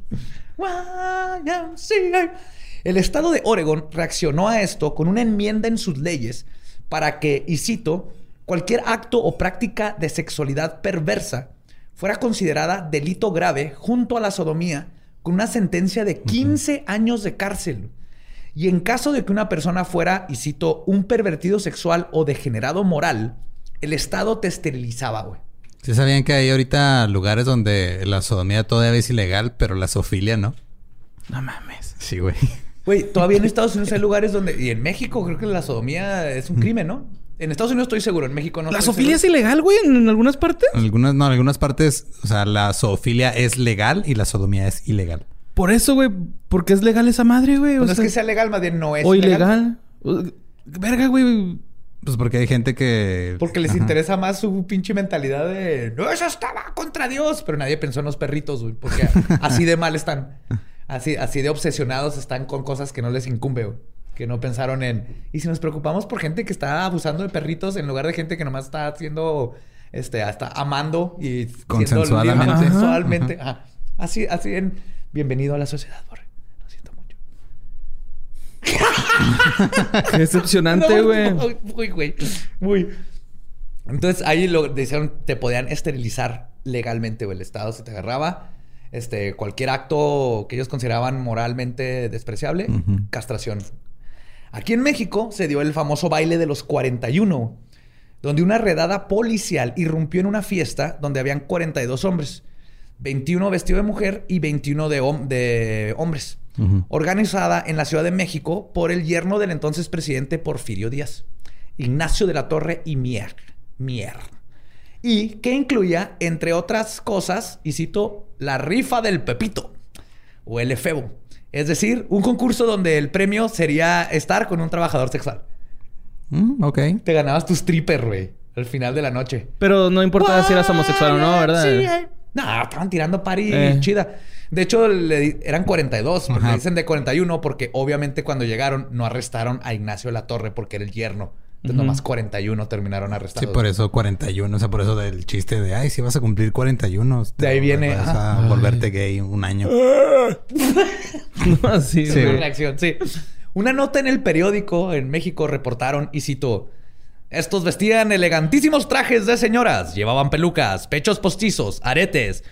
El estado de Oregon reaccionó a esto con una enmienda en sus leyes para que, y cito, cualquier acto o práctica de sexualidad perversa fuera considerada delito grave junto a la sodomía con una sentencia de 15 años de cárcel. Y en caso de que una persona fuera, y cito, un pervertido sexual o degenerado moral, el Estado te esterilizaba, güey. ¿Sí sabían que hay ahorita lugares donde la sodomía todavía es ilegal, pero la zoofilia no? No mames. Sí, güey. Güey, todavía en Estados Unidos hay lugares donde... Y en México creo que la sodomía es un crimen, ¿no? En Estados Unidos estoy seguro, en México no. ¿La estoy sofilia es ilegal, güey? ¿En, en algunas partes? En algunas, no, en algunas partes, o sea, la zoofilia es legal y la sodomía es ilegal. Por eso, güey. Porque es legal esa madre, güey. O Pues no es que sea legal, más bien no es o ilegal. O- Verga, güey. Pues porque hay gente que... Porque les Ajá. interesa más su pinche mentalidad de... No, eso estaba contra Dios. Pero nadie pensó en los perritos, güey. Porque así de mal están. Así, así de obsesionados están con cosas que no les incumbe, güey. Que no pensaron en... Y si nos preocupamos por gente que está abusando de perritos en lugar de gente que nomás está haciendo... Este, hasta amando y... Ajá. Consensualmente. Ajá. Así, así en... Bienvenido a la sociedad, Borre. Lo siento mucho. Qué decepcionante, güey. no, Muy, güey. Muy. Entonces ahí lo decían, te podían esterilizar legalmente, güey. El Estado se te agarraba. Este, cualquier acto que ellos consideraban moralmente despreciable, castración. Aquí en México se dio el famoso baile de los 41, donde una redada policial irrumpió en una fiesta donde habían 42 hombres, 21 vestidos de mujer y 21 de, hom- de hombres organizada en la Ciudad de México por el yerno del entonces presidente Porfirio Díaz, Ignacio de la Torre y Mier. Mier. Y que incluía, entre otras cosas, y cito, la rifa del Pepito, o el efebo. Es decir, un concurso donde el premio sería estar con un trabajador sexual. Mm, ok. Te ganabas tu stripper, güey, al final de la noche. Pero no importaba si eras homosexual o no, ¿verdad? Sí, no, estaban tirando pari Eh. chida. De hecho, le di- eran 42, porque dicen de 41, porque obviamente cuando llegaron no arrestaron a Ignacio de la Torre porque era el yerno Entonces, nomás 41 terminaron arrestados. Sí, por eso 41. O sea, por eso del chiste de, ay, si vas a cumplir 41. De ahí viene, Vas a volverte gay un año. No, así, Sí, Una reacción, sí. Una nota en el periódico en México reportaron y citó: Estos vestían elegantísimos trajes de señoras, llevaban pelucas, pechos postizos, aretes,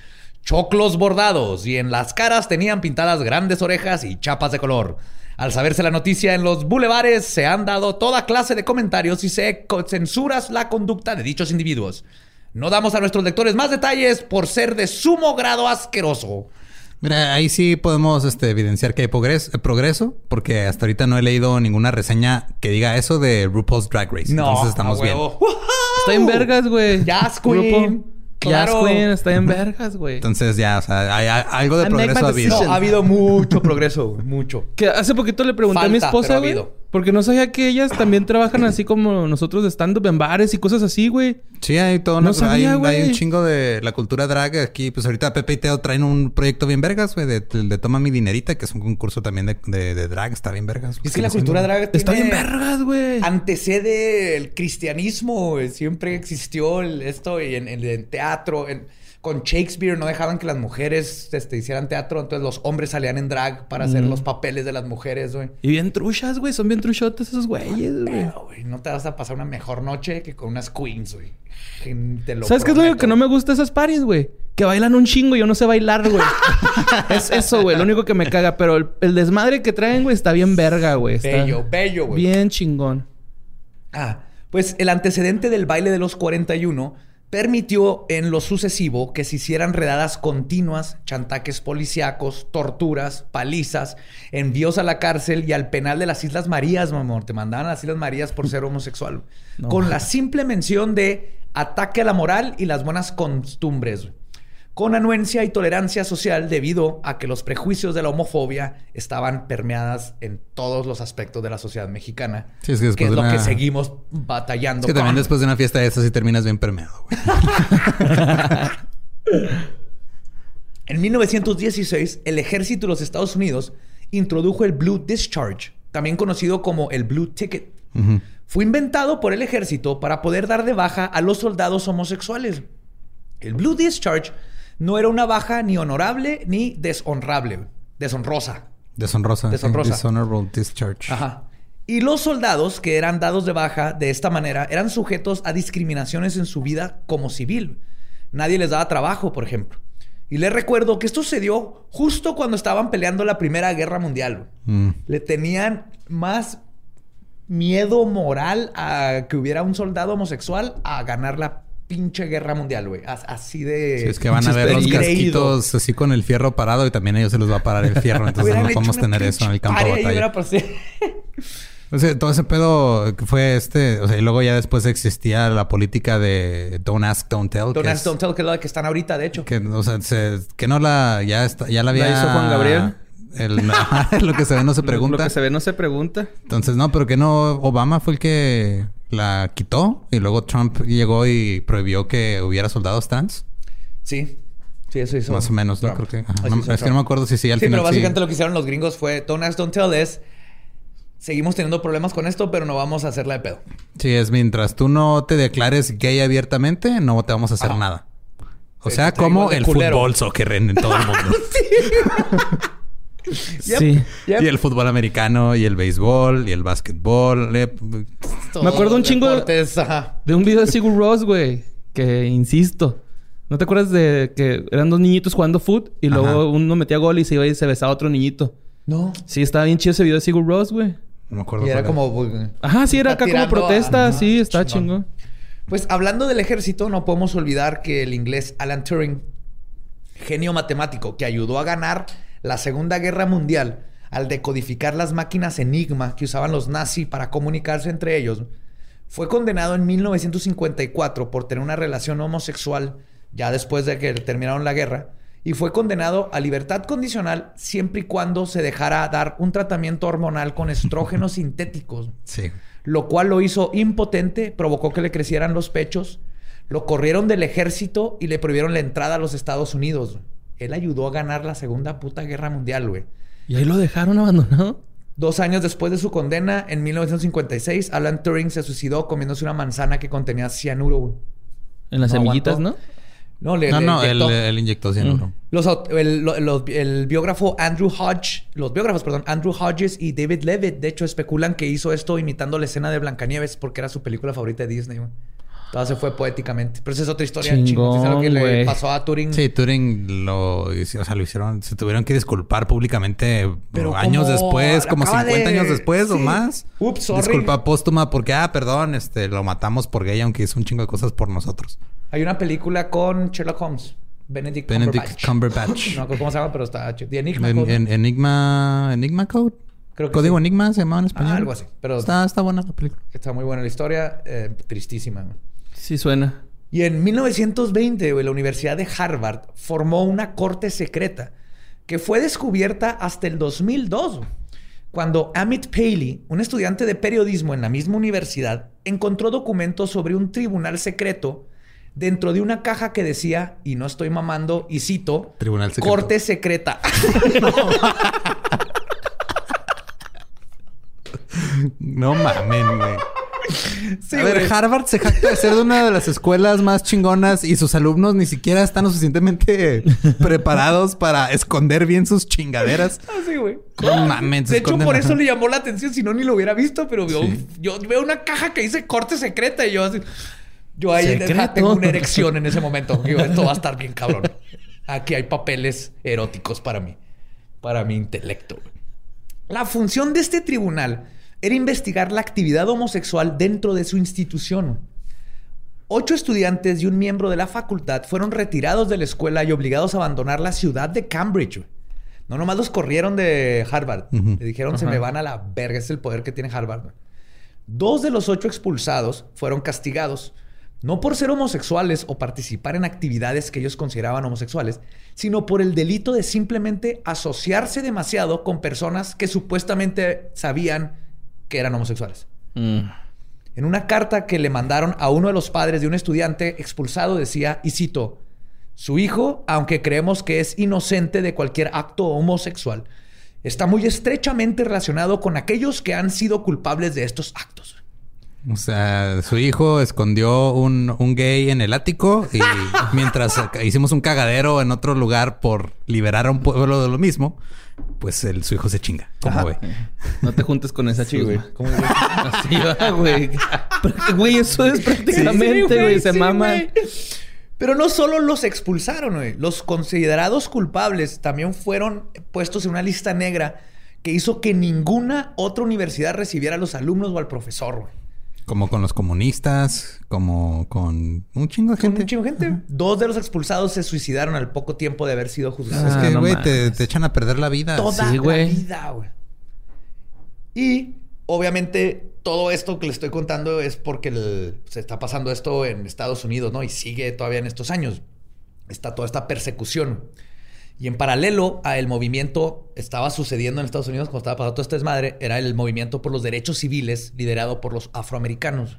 choclos bordados y en las caras tenían pintadas grandes orejas y chapas de color. Al saberse la noticia en los bulevares se han dado toda clase de comentarios y se censuras la conducta de dichos individuos. No damos a nuestros lectores más detalles por ser de sumo grado asqueroso. Mira, ahí sí podemos este, evidenciar que hay progres- progreso, porque hasta ahorita no he leído ninguna reseña que diga eso de RuPaul's Drag Race. No, Entonces estamos bien. Está en vergas, güey. Jazz Queen. Jazz Claro. Queen está en vergas, güey. Entonces ya, o sea, hay, hay algo de progreso ha habido. No, ha habido mucho progreso, güey, mucho. Que hace poquito le pregunté a mi esposa, pero ha güey. Porque no sabía que ellas también trabajan así como nosotros de stand-up en bares y cosas así, güey. Sí, hay todo No una- sabía, hay, un- hay güey. un chingo de la cultura drag aquí. Pues ahorita Pepe y Teo traen un proyecto bien vergas, güey, de, de Toma mi dinerita, que es un concurso también de, de- de drag. Está bien vergas. Es que la cultura drag Está bien tiene- vergas, güey. antecede el cristianismo, güey. siempre existió el- esto y en, en- en teatro. en- con Shakespeare no dejaban que las mujeres este, hicieran teatro, entonces los hombres salían en drag para hacer los papeles de las mujeres, güey. Y bien truchas, güey. Son bien truchotes esos güeyes, güey. No te vas a pasar una mejor noche que con unas queens, güey. ¿Sabes qué es lo que no me gusta esas paris, güey? Que bailan un chingo y yo no sé bailar, güey. es eso, güey. Lo único que me caga. Pero el, el desmadre que traen, güey, está bien verga, güey. Bello, bello, güey. Bien chingón. Ah, pues el antecedente del baile de los 41 permitió en lo sucesivo que se hicieran redadas continuas, chantaques policíacos, torturas, palizas, envíos a la cárcel y al penal de las Islas Marías, mi amor. Te mandaban a las Islas Marías por ser homosexual. No con la simple mención de ataque a la moral y las buenas costumbres. Con anuencia y tolerancia social debido a que los prejuicios de la homofobia estaban permeadas en todos los aspectos de la sociedad mexicana. Sí, es que después que es de lo una- que seguimos batallando Es que también después de una fiesta de esas sí terminas bien permeado, güey. En 1916, el ejército de los Estados Unidos introdujo el Blue Discharge, también conocido como el Blue Ticket. Fue inventado por el ejército para poder dar de baja a los soldados homosexuales. El Blue Discharge no era una baja ni honorable ni deshonrable, deshonrosa. Deshonrosa. Deshonrosa. Dishonorable discharge. Ajá. Y los soldados que eran dados de baja de esta manera eran sujetos a discriminaciones en su vida como civil. Nadie les daba trabajo, por ejemplo. Y les recuerdo que esto sucedió justo cuando estaban peleando la Primera Guerra Mundial. Mm. Le tenían más miedo moral a que hubiera un soldado homosexual a ganar la pinche guerra mundial, güey. As- Así de... Sí, es que van a ver los casquitos así con el fierro parado y también a ellos se les va a parar el fierro. Entonces no podemos tener eso en el campo de batalla. O sea, todo ese pedo fue este, o sea, y luego ya después existía la política de don't ask, don't tell. Don't ask, es- don't tell, que es la que están ahorita, de hecho. Que, o sea, se- que no la, ya está, ya la había... hizo Juan Gabriel? El, lo que se ve no se pregunta. Lo que se ve no se pregunta. Entonces, no, pero que no, Obama fue el que la quitó y luego Trump llegó y prohibió que hubiera soldados trans. Sí. Sí, eso hizo. Más o menos, ¿no? Creo que... ajá. No, es que no me acuerdo si sí al sí, final pero básicamente sí. lo que hicieron los gringos fue Don't ask, don't tell es seguimos teniendo problemas con esto, pero no vamos a hacerla de pedo. Sí, es mientras tú no te declares gay abiertamente, no te vamos a hacer Ajá. nada. O sea, como el culero. fútbol soccer en todo el mundo. Yep, Sí. yep. Y el fútbol americano, y el béisbol, y el básquetbol. eh, Me acuerdo un chingo de- deportes, ajá. De un video de Sigur Ross, güey. Que insisto. ¿No te acuerdas de que eran dos niñitos jugando foot y luego Ajá. uno metía gol y se iba y se besaba a otro niñito? No. Sí, estaba bien chido ese video de Sigur Ross, güey. No me acuerdo. Y era como... pues, Ajá, sí, era acá como a- protesta. Sí, está chingón. Pues hablando del ejército, no podemos olvidar que el inglés Alan Turing, genio matemático que ayudó a ganar la Segunda Guerra Mundial al decodificar las máquinas Enigma que usaban los nazis para comunicarse entre ellos, fue condenado en 1954 por tener una relación homosexual ya después de que terminaron la guerra y fue condenado a libertad condicional siempre y cuando se dejara dar un tratamiento hormonal con estrógenos sintéticos Sí. lo cual lo hizo impotente, provocó que le crecieran los pechos, lo corrieron del ejército y le prohibieron la entrada a los Estados Unidos. Él ayudó a ganar la segunda puta guerra mundial, güey. Y ahí lo dejaron abandonado. Dos años después de su condena, en 1956, Alan Turing se suicidó comiéndose una manzana que contenía cianuro. güey. En las No semillitas, aguantó. ¿no? No, le, No, le no, él, inyectó. él inyectó cianuro. Los el, los- el biógrafo Andrew Hodge, los biógrafos, perdón, Andrew Hodges y David Levitt, de hecho, especulan que hizo esto imitando la escena de Blancanieves porque era su película favorita de Disney. güey. Todo se fue poéticamente. Pero esa es otra historia Chingón, chingón. Lo que le pasó a Turing. Sí, Turing lo, o sea, lo hicieron, se tuvieron que disculpar públicamente Pero años como después, como acaba 50 de- años después o más. Ups, sorry. Disculpa póstuma porque, ah, perdón, este, lo matamos por gay, aunque hizo un chingo de cosas por nosotros. Hay una película con Sherlock Holmes. Benedict, Benedict Cumberbatch. No me acuerdo cómo se llama, pero está chido. Enigma En, Code. en- Enigma, Enigma Code. Creo que Código sí. Enigma se llamaba en español. Ah, algo así, pero- está, está buena la película. Está muy buena la historia. eh, tristísima. Sí suena. Y en 1920, güey, la Universidad de Harvard formó una corte secreta que fue descubierta hasta el 2002, güey, cuando Amit Paley, un estudiante de periodismo en la misma universidad, encontró documentos sobre un tribunal secreto dentro de una caja que decía, y no estoy mamando, y cito, Tribunal secreto. corte secreta. No mamen, güey. Sí, a ver, güey. Harvard se jacta de ser de una de las escuelas más chingonas y sus alumnos ni siquiera están lo suficientemente preparados para esconder bien sus chingaderas. Así, güey. No mames, De hecho, por eso le llamó la atención, si no, ni lo hubiera visto, pero yo, Sí. yo veo una caja que dice corte secreta y yo así. Yo ahí tengo una erección en ese momento. Digo, esto va a estar bien cabrón. Aquí hay papeles eróticos para mí, para mi intelecto. La función de este tribunal era investigar la actividad homosexual dentro de su institución. Ocho estudiantes y un miembro de la facultad fueron retirados de la escuela y obligados a abandonar la ciudad de Cambridge. No nomás los corrieron de Harvard. Le dijeron, se me van a la verga. Es el poder que tiene Harvard. Dos de los ocho expulsados fueron castigados, no por ser homosexuales o participar en actividades que ellos consideraban homosexuales, sino por el delito de simplemente asociarse demasiado con personas que supuestamente sabían que eran homosexuales. Mm. En una carta que le mandaron a uno de los padres de un estudiante expulsado decía, y cito, su hijo, aunque creemos que es inocente de cualquier acto homosexual, está muy estrechamente relacionado con aquellos que han sido culpables de estos actos. O sea, su hijo escondió un, un gay en el ático y mientras hicimos un cagadero en otro lugar por liberar a un pueblo de lo mismo, pues el, su hijo se chinga. ¿Cómo ve? No te juntes con esa Sí, güey. chusma. ¿Cómo ves? Así va, güey. Pero, Güey, eso es prácticamente, güey. Se sí, mama. güey. Pero no solo los expulsaron, güey. Los considerados culpables también fueron puestos en una lista negra que hizo que ninguna otra universidad recibiera a los alumnos o al profesor, güey. Como con los comunistas, como con un chingo de gente. un chingo de gente. Dos de los expulsados se suicidaron al poco tiempo de haber sido juzgados. Es Ah, que, no güey, te, echan a perder la vida. Toda sí, la güey. vida, güey. Y obviamente todo esto que le estoy contando es porque el- se está pasando esto en Estados Unidos, ¿no? Y sigue todavía en estos años. Está toda esta persecución. Y en paralelo a el movimiento estaba sucediendo en Estados Unidos cuando estaba pasando todo este desmadre, era el movimiento por los derechos civiles liderado por los afroamericanos.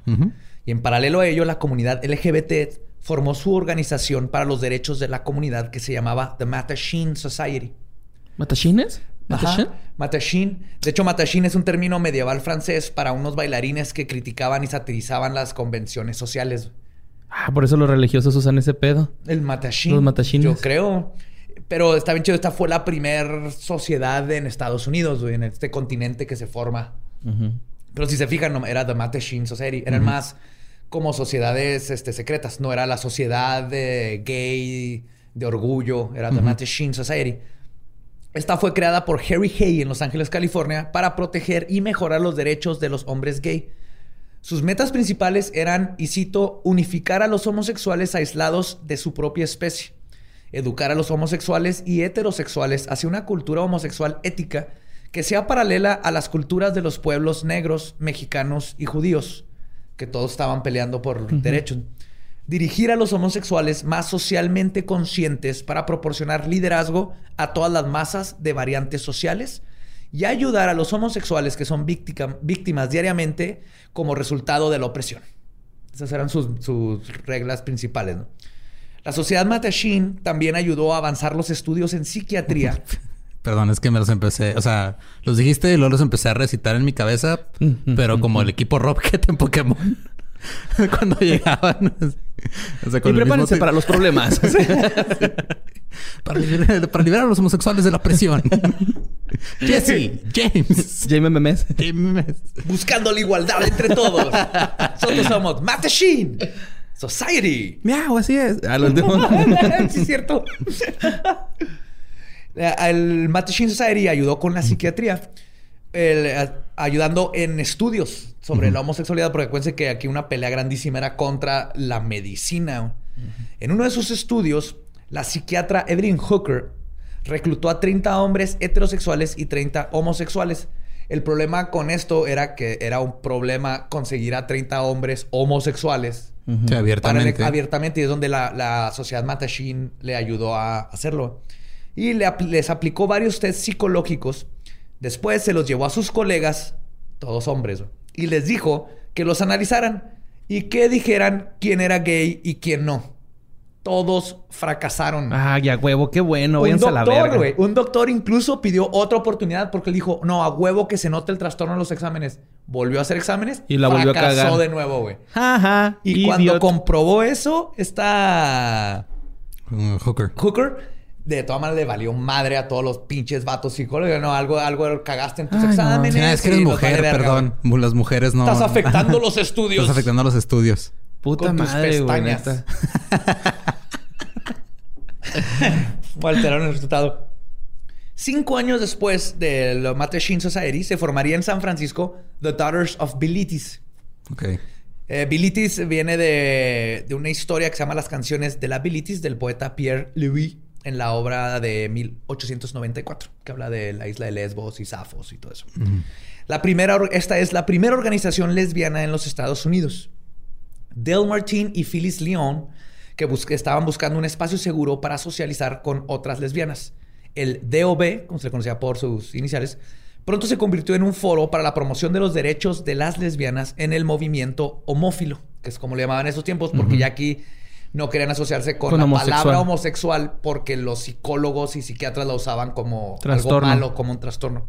Y en paralelo a ello, la comunidad LGBT formó su organización para los derechos de la comunidad que se llamaba The Mattachine Society. ¿Matachines? Ajá. ¿Matachín? Mattachine. De hecho, Mattachine es un término medieval francés para unos bailarines que criticaban y satirizaban las convenciones sociales. Ah, por eso los religiosos usan ese pedo. El Mattachine. Los matachines. Yo creo. Pero está bien chido. Esta fue la primer sociedad en Estados Unidos, güey, en este continente que se forma. Ujú. Pero si se fijan, no, era The Mattachine Society. Eran más como sociedades este, secretas. No era la sociedad de gay, de orgullo. Era The Mattachine Society. Esta fue creada por Harry Hay en Los Ángeles, California, para proteger y mejorar los derechos de los hombres gay. Sus metas principales eran, y cito, unificar a los homosexuales aislados de su propia especie, educar a los homosexuales y heterosexuales hacia una cultura homosexual ética que sea paralela a las culturas de los pueblos negros, mexicanos y judíos, que todos estaban peleando por derechos. Dirigir a los homosexuales más socialmente conscientes para proporcionar liderazgo a todas las masas de variantes sociales y ayudar a los homosexuales que son víctima- víctimas diariamente como resultado de la opresión. Esas eran sus, sus reglas principales. ¿no? La sociedad Mattachine también ayudó a avanzar los estudios en psiquiatría. Perdón, es que me los empecé, o sea, los dijiste y luego los empecé a recitar en mi cabeza, pero como el equipo Rocket en Pokémon. Cuando llegaban. O sea, Y con el mismo prepárense para los problemas. para, liberar, para liberar a los homosexuales de la presión. Jesse, James, Jaime Memes. James. Buscando la igualdad entre todos. Nosotros somos Machine Society. Miau, así es. Ah, lo último. sí, es cierto. El Machine Society ayudó con la psiquiatría, el, ayudando en estudios sobre la homosexualidad, porque acuérdense que aquí una pelea grandísima era contra la medicina. En uno de sus estudios, la psiquiatra Evelyn Hooker reclutó a 30 hombres heterosexuales y 30 homosexuales. El problema con esto era que era un problema conseguir a 30 hombres homosexuales Abiertamente. abiertamente y es donde la, la sociedad Matashin le ayudó a hacerlo. Y le les aplicó varios tests psicológicos. Después se los llevó a sus colegas, todos hombres, y les dijo que los analizaran y que dijeran quién era gay y quién no. Todos fracasaron. Ah, ya huevo, qué bueno. un Váyanse a la doctor, verga. güey. Un doctor incluso pidió otra oportunidad porque él dijo, no, a huevo que se note el trastorno en los exámenes. Volvió a hacer exámenes Y la volvió a fracasó cagar. de nuevo, güey. Ajá. Y cuando comprobó eso, esta Mm, Hooker. Hooker, de todas maneras le valió madre a todos los pinches vatos psicólogos. No, algo, algo cagaste en tus Ay, no. exámenes. Sí, es que eres mujer, vale verga, perdón. Las mujeres no. Estás afectando los estudios. Estás afectando los estudios. Puta con tus madre, güey. pestañas. O alteraron el resultado. Cinco años después del Mattachine Society, se formaría en San Francisco The Daughters of Bilitis. Ok. Eh, Bilitis viene de, de una historia que se llama Las canciones de la Bilitis del poeta Pierre Louis en la obra de 1894, que habla de la isla de Lesbos y Safos y todo eso. La primera, esta es la primera organización lesbiana en los Estados Unidos. Del Martin y Phyllis Leon, que estaban buscando un espacio seguro para socializar con otras lesbianas. El DOB, como se le conocía por sus iniciales, pronto se convirtió en un foro para la promoción de los derechos de las lesbianas en el movimiento homófilo, que es como le llamaban en esos tiempos, porque ya aquí no querían asociarse con, Con la homosexual. palabra homosexual porque los psicólogos y psiquiatras la usaban como Trastorno. algo malo, como un trastorno.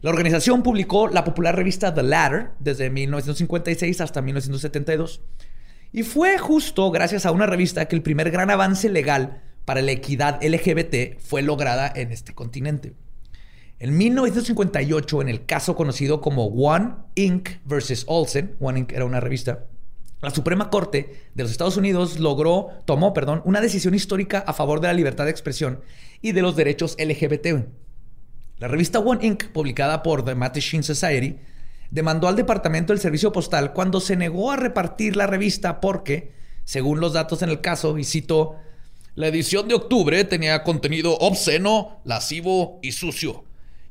La organización publicó la popular revista The Ladder desde 1956 hasta 1972. Y fue justo gracias a una revista que el primer gran avance legal para la equidad LGBT fue lograda en este continente. En 1958, en el caso conocido como One Inc. versus Olsen, One Inc. era una revista, la Suprema Corte de los Estados Unidos logró, tomó, perdón, una decisión histórica a favor de la libertad de expresión y de los derechos LGBT. La revista One Inc., publicada por The Mattachine Society, demandó al Departamento del Servicio Postal cuando se negó a repartir la revista porque, según los datos en el caso, y cito, la edición de octubre tenía contenido obsceno, lascivo y sucio.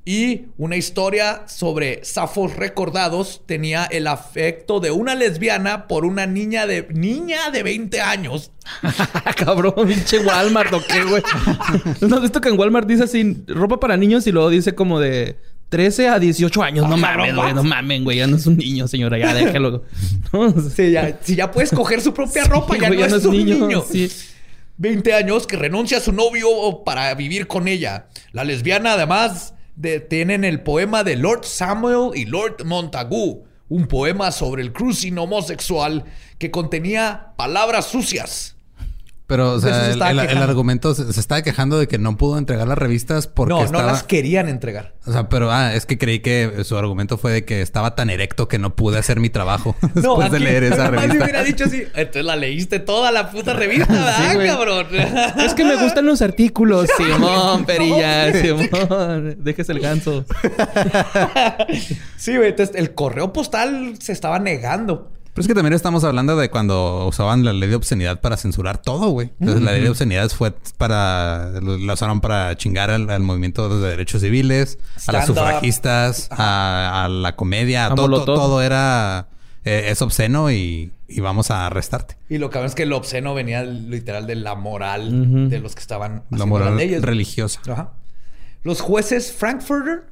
Y una historia sobre zafos recordados tenía el afecto de una lesbiana por una niña de niña de 20 años. Cabrón, pinche Walmart o qué, güey. ¿No has visto que en Walmart dice así, ropa para niños y luego dice como de 13 a 18 años? No Ajá, mames, no güey, no mames, güey. Ya no es un niño, señora. Ya déjalo. No, Si ya, si ya puedes coger su propia ropa, Sí, ya, no, es un niño. Sí. 20 años que renuncia a su novio para vivir con ella. La lesbiana, además, de, tienen el poema de Lord Samuel y Lord Montagu, un poema sobre el cruising homosexual que contenía palabras sucias. Pero, o De sea, se el, argumento se, se estaba quejando de que no pudo entregar las revistas porque no, estaba... no las querían entregar. O sea, pero ah, es que creí que su argumento fue de que estaba tan erecto que no pude hacer mi trabajo después no, de aquí leer esa revista. hubiera dicho así. Entonces la leíste toda la puta revista, ¿verdad, cabrón? Es que me gustan los artículos. Simón, perilla. Simón. Déjese el ganso. sí, güey. Entonces el correo postal se estaba negando. Pero es que también estamos hablando de cuando usaban la ley de obscenidad para censurar todo, güey. Entonces, la ley de obscenidad fue para... La usaron para chingar al, al movimiento de derechos civiles, a las sufragistas, a, a la comedia. A todo, todo, todo era... eh, es obsceno y, y vamos a arrestarte. Y lo cabrón es que lo obsceno venía literal de la moral de los que estaban La moral las leyes. religiosa. Ajá. Los jueces Frankfurter,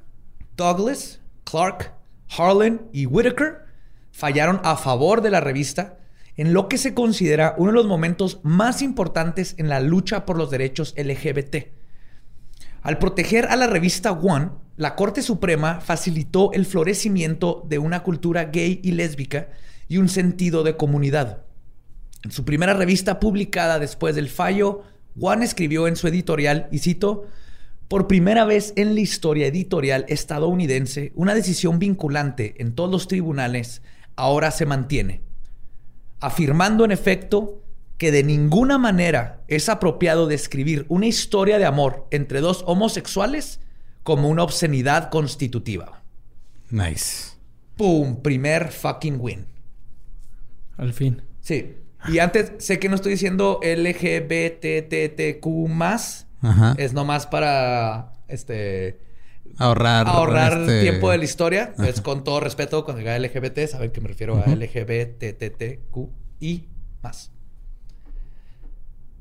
Douglas, Clark, Harlan y Whitaker fallaron a favor de la revista en lo que se considera uno de los momentos más importantes en la lucha por los derechos LGBT. Al proteger a la revista One, la Corte Suprema facilitó el florecimiento de una cultura gay y lésbica y un sentido de comunidad. En su primera revista publicada después del fallo, One escribió en su editorial, y cito, por primera vez en la historia editorial estadounidense, una decisión vinculante en todos los tribunales ahora se mantiene, afirmando en efecto que de ninguna manera es apropiado describir una historia de amor entre dos homosexuales como una obscenidad constitutiva. Nice. ¡Pum! Primer fucking win. Al fin. Sí. Y antes, sé que no estoy diciendo LGBTTQ más. Ajá. Es nomás para este Ahorrar. ahorrar este, tiempo de la historia. Es con todo respeto, cuando diga LGBT, saben que me refiero a LGBTTQI más.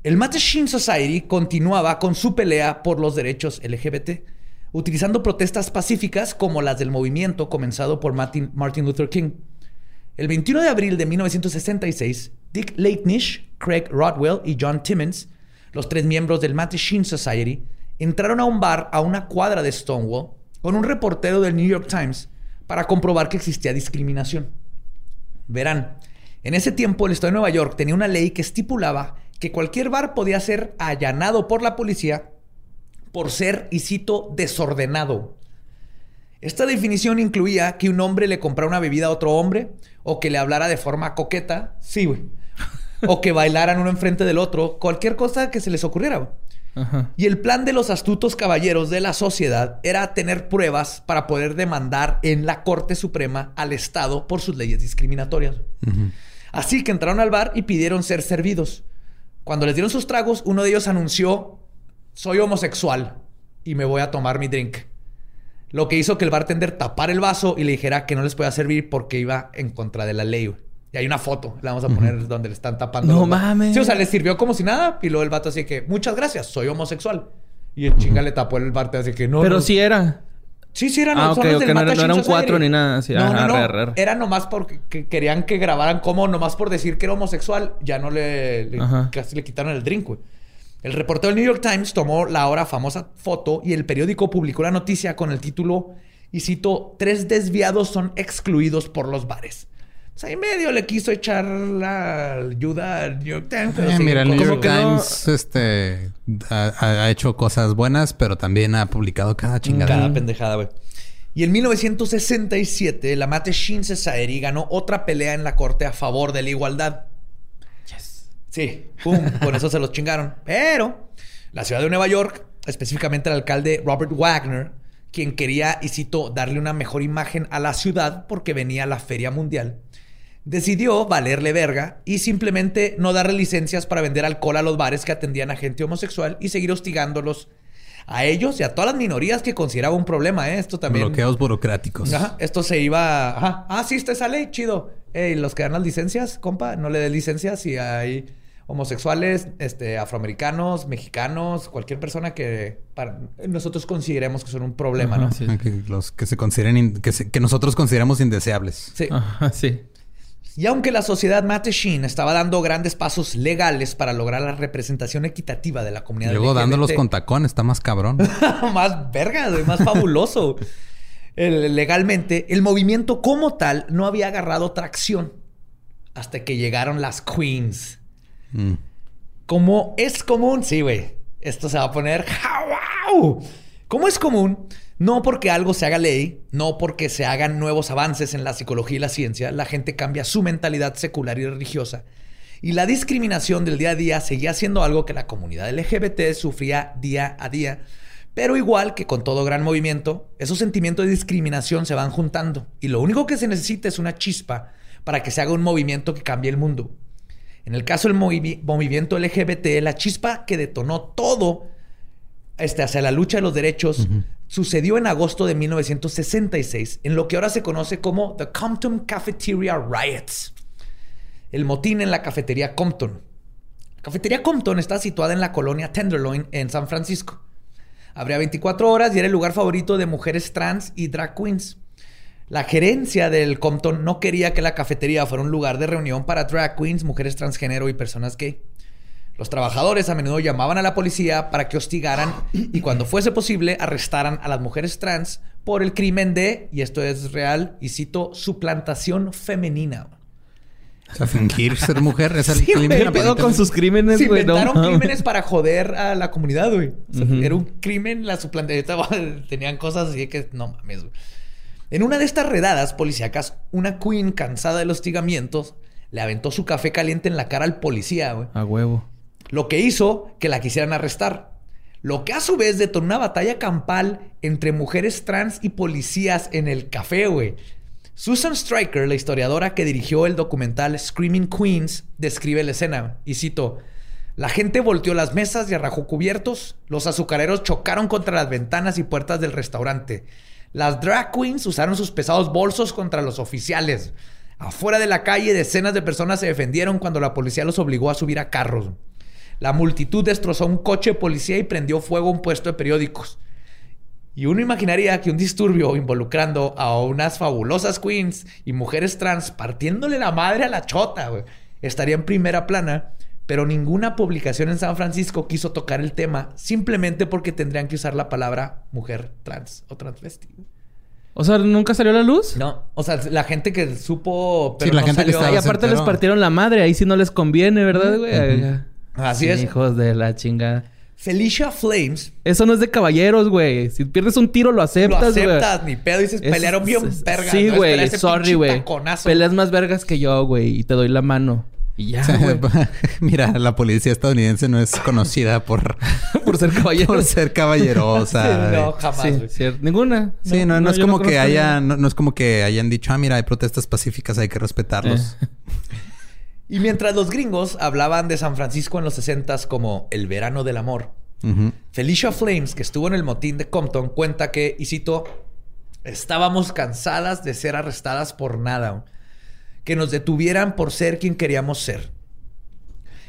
El Mattachine Society continuaba con su pelea por los derechos LGBT, utilizando protestas pacíficas como las del movimiento comenzado por Martin, Martin Luther King. El 21 de abril de 1966, Dick Leitnish, Craig Rodwell y John Timmons, los tres miembros del Mattachine Society, entraron a un bar a una cuadra de Stonewall con un reportero del New York Times para comprobar que existía discriminación. Verán, en ese tiempo el estado de Nueva York tenía una ley que estipulaba que cualquier bar podía ser allanado por la policía por ser, y cito, desordenado. Esta definición incluía que un hombre le comprara una bebida a otro hombre, o que le hablara de forma coqueta, sí, güey. O que bailaran uno enfrente del otro, cualquier cosa que se les ocurriera. Ajá. Y el plan de los astutos caballeros de la sociedad era tener pruebas para poder demandar en la Corte Suprema al Estado por sus leyes discriminatorias. Así que entraron al bar y pidieron ser servidos. Cuando les dieron sus tragos, uno de ellos anunció, soy homosexual y me voy a tomar mi drink. Lo que hizo que el bartender tapara el vaso y le dijera que no les podía servir porque iba en contra de la ley. Y hay una foto, la vamos a poner donde le están tapando. No mames. Sí, o sea, le sirvió como si nada. Y luego el vato así que, muchas gracias, soy homosexual. Y el chinga le tapó el bartender así que no. Pero no. sí era. Sí, sí, eran Ah, los ok, son los ok, del no era- no era un cuatro ni nada así. No, Ah, no, no. Era nomás porque que- querían que grabaran como nomás por decir que era homosexual, ya no le, le- Ajá. casi le quitaron el drink, güey. El reportero del New York Times tomó la ahora famosa foto y el periódico publicó la noticia con el título, y cito, tres desviados son excluidos por los bares. O sea, ahí medio le quiso echar la ayuda al New York Times. pero Eh, sí, mira, el New York no- Times este, ha, hecho cosas buenas, pero también ha publicado cada chingada. Cada pendejada, güey. Y en 1967, la Mattachine Society ganó otra pelea en la corte a favor de la igualdad. Sí, pum, con eso se los chingaron. Pero la ciudad de Nueva York, específicamente el alcalde Robert Wagner, quien quería, y cito, darle una mejor imagen a la ciudad porque venía la Feria Mundial, decidió valerle verga y simplemente no darle licencias para vender alcohol a los bares que atendían a gente homosexual y seguir hostigándolos a ellos y a todas las minorías que consideraba un problema, ¿eh? Esto también... Bloqueos burocráticos. Ajá, esto se iba. Ajá. Ah, sí, está esa ley, chido. Ey, los que dan las licencias, compa, no le des licencias si hay homosexuales, este, afroamericanos, mexicanos, cualquier persona que para nosotros consideremos que son un problema, Ajá, ¿no? sí. Que los que se consideren que, se- que nosotros consideramos indeseables. Sí. Ajá, sí. Y aunque la sociedad Mattachine estaba dando grandes pasos legales para lograr la representación equitativa de la comunidad luego LGBT, dándolos con tacón está más cabrón. más verga, güey, más fabuloso. El- legalmente, el movimiento como tal no había agarrado tracción hasta que llegaron las queens. Mm. Como es común, sí, güey. Esto se va a poner wow. Como es común, no porque algo se haga ley, no porque se hagan nuevos avances en la psicología y la ciencia, la gente cambia su mentalidad secular y religiosa. Y la discriminación del día a día seguía siendo algo que la comunidad LGBT sufría día a día. Pero igual que con todo gran movimiento, esos sentimientos de discriminación se van juntando. Y lo único que se necesita es una chispa para que se haga un movimiento que cambie el mundo. En el caso del movi- movimiento LGBT, la chispa que detonó todo este, hacia la lucha de los derechos sucedió en agosto de 1966, en lo que ahora se conoce como The Compton Cafeteria Riots. El motín en la cafetería Compton. La cafetería Compton está situada en la colonia Tenderloin en San Francisco. Abría 24 horas y era el lugar favorito de mujeres trans y drag queens. La gerencia del Compton no quería que la cafetería fuera un lugar de reunión para drag queens, mujeres transgénero y personas gay. Los trabajadores a menudo llamaban a la policía para que hostigaran y cuando fuese posible arrestaran a las mujeres trans por el crimen de, y esto es real, y cito, suplantación femenina. O sea, fingir ser mujer es el Sí, crimen. güey, ¿Qué pedo con sus crímenes, Se güey? No inventaron mames. crímenes para joder a la comunidad, güey. O sea, Ujú. Era un crimen la suplantación. Tenían cosas así que no mames, güey. En una de estas redadas policíacas, una queen cansada del hostigamientos le aventó su café caliente en la cara al policía, güey. A huevo. Lo que hizo que la quisieran arrestar. Lo que a su vez detonó una batalla campal entre mujeres trans y policías en el café, güey. Susan Stryker, la historiadora que dirigió el documental Screaming Queens, describe la escena. Y cito: La gente volteó las mesas y arrajó cubiertos. Los azucareros chocaron contra las ventanas y puertas del restaurante. Las drag queens usaron sus pesados bolsos contra los oficiales. Afuera de la calle, decenas de personas se defendieron cuando la policía los obligó a subir a carros. La multitud destrozó un coche de policía y prendió fuego a un puesto de periódicos. Y uno imaginaría que un disturbio involucrando a unas fabulosas queens y mujeres trans partiéndole la madre a la chota, güey, estaría en primera plana, pero ninguna publicación en San Francisco quiso tocar el tema simplemente porque tendrían que usar la palabra mujer trans o transvesti. O sea, ¿nunca salió a la luz? No, o sea, la gente que supo, pero Sí, la no gente que estaba- Y aparte les partieron la madre. Ahí sí no les conviene, ¿verdad, güey? Así Sí, es. Hijos de la chingada. Felicia Flames Eso no es de caballeros, güey. Si pierdes un tiro, lo lo aceptas, güey. aceptas, ni pedo, dices, Es- pelearon bien es- vergas. Sí, güey. Sorry, güey. Peleas más vergas que yo, güey. Y te doy la mano. Y ya. Mira, la policía estadounidense no es conocida por, Por ser caballero. por ser caballerosa. Sí, no, jamás, Sí. Ninguna. Sí, no, no, es como que haya, no es como que hayan dicho, ah, mira, hay protestas pacíficas, hay que respetarlos. Eh. Y mientras los gringos hablaban de San Francisco en los 60 como el verano del amor. Felicia Flames, que estuvo en el motín de Compton, cuenta que, y cito, estábamos cansadas de ser arrestadas por nada, que nos detuvieran por ser quien queríamos ser.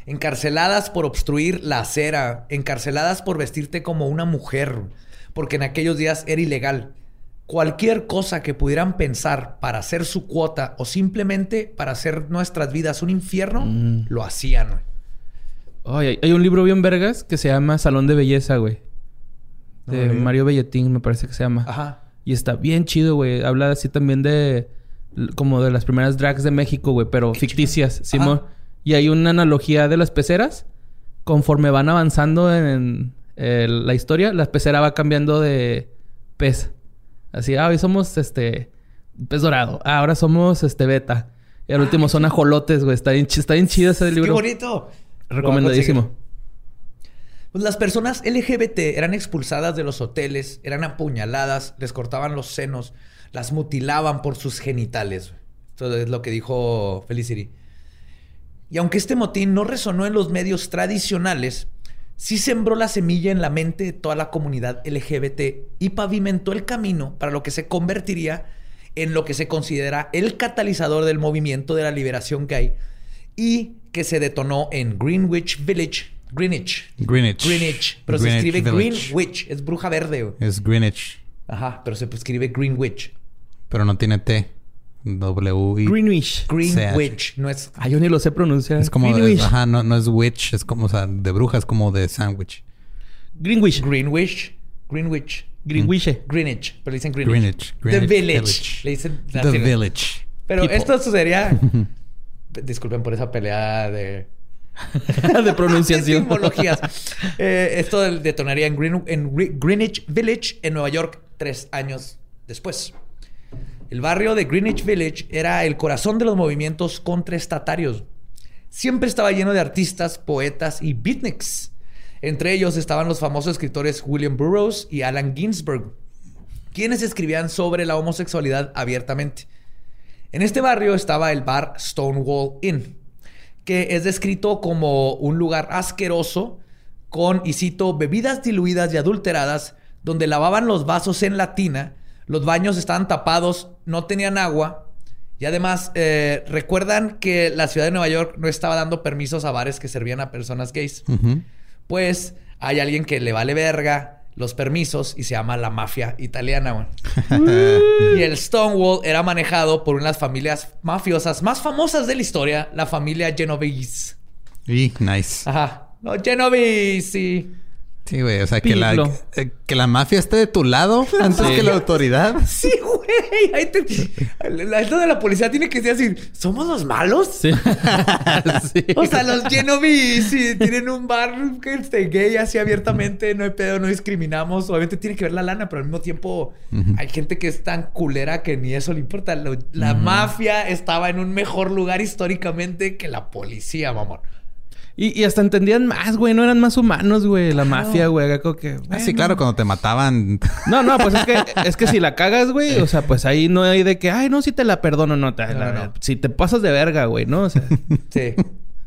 Encarceladas por obstruir la acera, encarceladas por vestirte como una mujer, porque en aquellos días era ilegal. Cualquier cosa que pudieran pensar para hacer su cuota o simplemente para hacer nuestras vidas un infierno, Mm. lo hacían. güey. Hay, hay un libro bien vergas que se llama Salón de Belleza, güey. De. Mario Belletín, me parece que se llama. Ajá. Y está bien chido, güey. Habla así también de... Como de las primeras drags de México, güey. Pero ficticias, Simón. Y hay una analogía de las peceras. Conforme van avanzando en, eh, la historia, la pecera va cambiando de pez. Así, ah, hoy somos este... Pez dorado. Ah, ahora somos este beta. Y al último son ajolotes, güey. Está bien, está bien chido ese ¡Qué libro. bonito! Recomendadísimo. Pues las personas LGBT eran expulsadas de los hoteles, eran apuñaladas, les cortaban los senos, las mutilaban por sus genitales. Esto es lo que dijo Felicity. Y aunque este motín no resonó en los medios tradicionales, sí sembró la semilla en la mente de toda la comunidad LGBT y pavimentó el camino para lo que se convertiría en lo que se considera el catalizador del movimiento de la liberación gay y que se detonó en Greenwich Village, Greenwich, Greenwich. Greenwich, pero Greenwich se escribe Village. Greenwich, es bruja verde. güey. Es Greenwich, Ajá, pero se escribe Greenwich. pero no tiene T. W. -I. Greenwich. Greenwich, no es Ah, yo ni lo sé pronunciar. Es como de, Greenwich. ajá, no, no es witch, es como, o sea, de bruja, es como de sandwich. Greenwich. Greenwich, Greenwich, Greenwich. Greenwich, pero le dicen Greenwich. Greenwich. The Village. Village. Le dicen The. Village. Pero People. esto sería. Disculpen por esa pelea de. de pronunciación. Simbologías. Eh, esto detonaría en, Green- en Gre- Greenwich Village, en Nueva York, tres años después. El barrio de Greenwich Village era el corazón de los movimientos contraestatarios. Siempre estaba lleno de artistas, poetas y beatniks. Entre ellos estaban los famosos escritores William Burroughs y Allen Ginsberg, quienes escribían sobre la homosexualidad abiertamente. En este barrio estaba el bar Stonewall Inn, que es descrito como un lugar asqueroso con, y cito, bebidas diluidas y adulteradas, donde lavaban los vasos en la tina, los baños estaban tapados, no tenían agua, y además eh, recuerdan que la ciudad de Nueva York no estaba dando permisos a bares que servían a personas gays. Pues hay alguien que le vale verga los permisos y se llama la mafia italiana. Y el Stonewall era manejado por una de las familias mafiosas más famosas de la historia, la familia Genovese. Y nice. Ajá. Los Genovese. Sí, güey. O sea, que la, Piblo. que, la mafia esté de tu lado antes que la autoridad. Sí, güey. Ahí te... la- Esto de la policía tiene que ser así. ¿Somos los malos? Sí. Sí. O sea, los Genovese tienen un bar que esté gay así abiertamente, no hay pedo, no discriminamos. Obviamente tiene que ver la lana, pero al mismo tiempo hay gente que es tan culera que ni eso le importa. Lo- la mafia estaba en un mejor lugar históricamente que la policía, mamón. Y, y hasta entendían más, güey. No eran más humanos, güey. La mafia, güey. Acá que... Ah, sí, claro, cuando te mataban. No, no, pues es que, es que si la cagas, güey, o sea, pues ahí no hay de que, ay, no, si te la perdono, no, te, la- No, si te pasas de verga, güey, ¿no? O sea, Sí.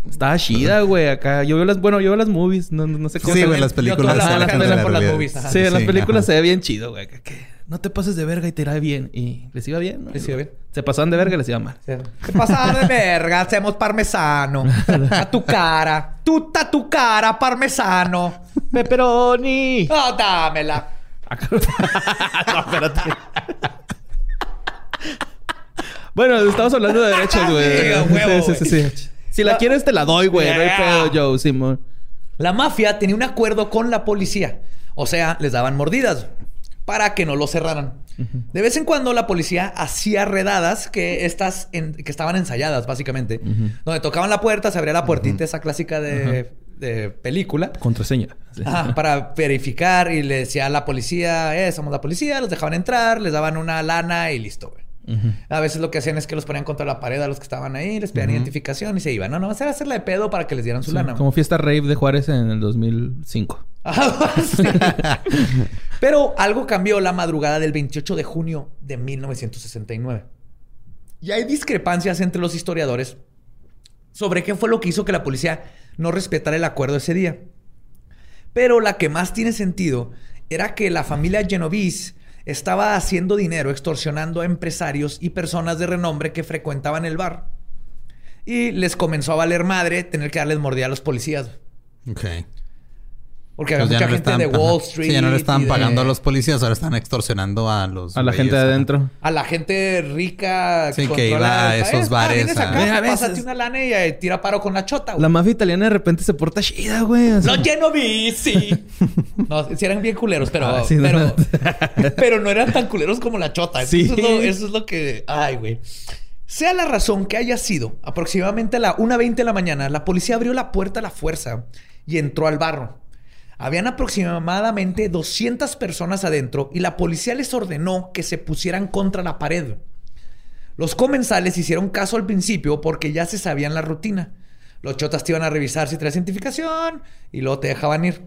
estaba chida, güey, acá. Yo veo las, bueno, yo veo las movies, no, no sé cómo Sí, güey, las películas. la por las movies, ajá. Sí, en las películas ajá. se ve bien chido, güey, que no te pases de verga y te irá bien. Y les iba bien, ¿no? Les iba bien. Se pasaban de verga y les iba mal. ¿Qué pasa de verga? Hacemos parmesano. A tu cara. Tuta tu cara, parmesano. ¡Pepperoni! Oh, dámela. no, espérate. bueno, estamos hablando de derechos, güey. Sí, sí, sí. Si la quieres, te la doy, güey. No hay Yeah. pedo, Joe, Simón. La mafia tenía un acuerdo con la policía. O sea, les daban mordidas para que no lo cerraran. De vez en cuando la policía hacía redadas que estas en- que estaban ensayadas, básicamente. Donde tocaban la puerta, se abría la puertita, esa clásica de, de película. Contraseña. Sí. Ajá, para verificar y le decía a la policía, eh, somos la policía, los dejaban entrar, les daban una lana y listo, güey. A veces lo que hacían es que los ponían contra la pared a los que estaban ahí, les pedían identificación y se iban. No, no, era hacerla de pedo para que les dieran su Sí, lana. como fiesta rave de Juárez en el 2005. Ajá, sí. Pero algo cambió la madrugada del 28 de junio de 1969. Y hay discrepancias entre los historiadores sobre qué fue lo que hizo que la policía no respetara el acuerdo ese día. Pero la que más tiene sentido era que la familia Genovese estaba haciendo dinero extorsionando a empresarios y personas de renombre que frecuentaban el bar. Y les comenzó a valer madre tener que darles mordida a los policías. Ok. Porque había ya mucha no le gente de. Wall Sí, Street. ya no le estaban de- pagando a los policías, ahora están extorsionando a los. A la güeyes, gente de adentro. A la gente rica Sí, que controla iba a esos país. bares vienes a- acá, a veces- pásate una lana y eh, tira paro con la chota, güey. La mafia italiana de repente se porta chida, güey. o sea. Los Genovese. no, sí eran bien culeros, pero, Ah, sí, no. pero, pero no eran tan culeros como la chota. Eso, Sí. es, lo, eso es lo que... Ay, güey. Sea la razón que haya sido, aproximadamente a la 1.20 de la mañana, la policía abrió la puerta a la fuerza y entró al barro. Habían aproximadamente 200 personas adentro y la policía les ordenó que se pusieran contra la pared. Los comensales hicieron caso al principio porque ya se sabían la rutina. Los chotas te iban a revisar si traes identificación y luego te dejaban ir.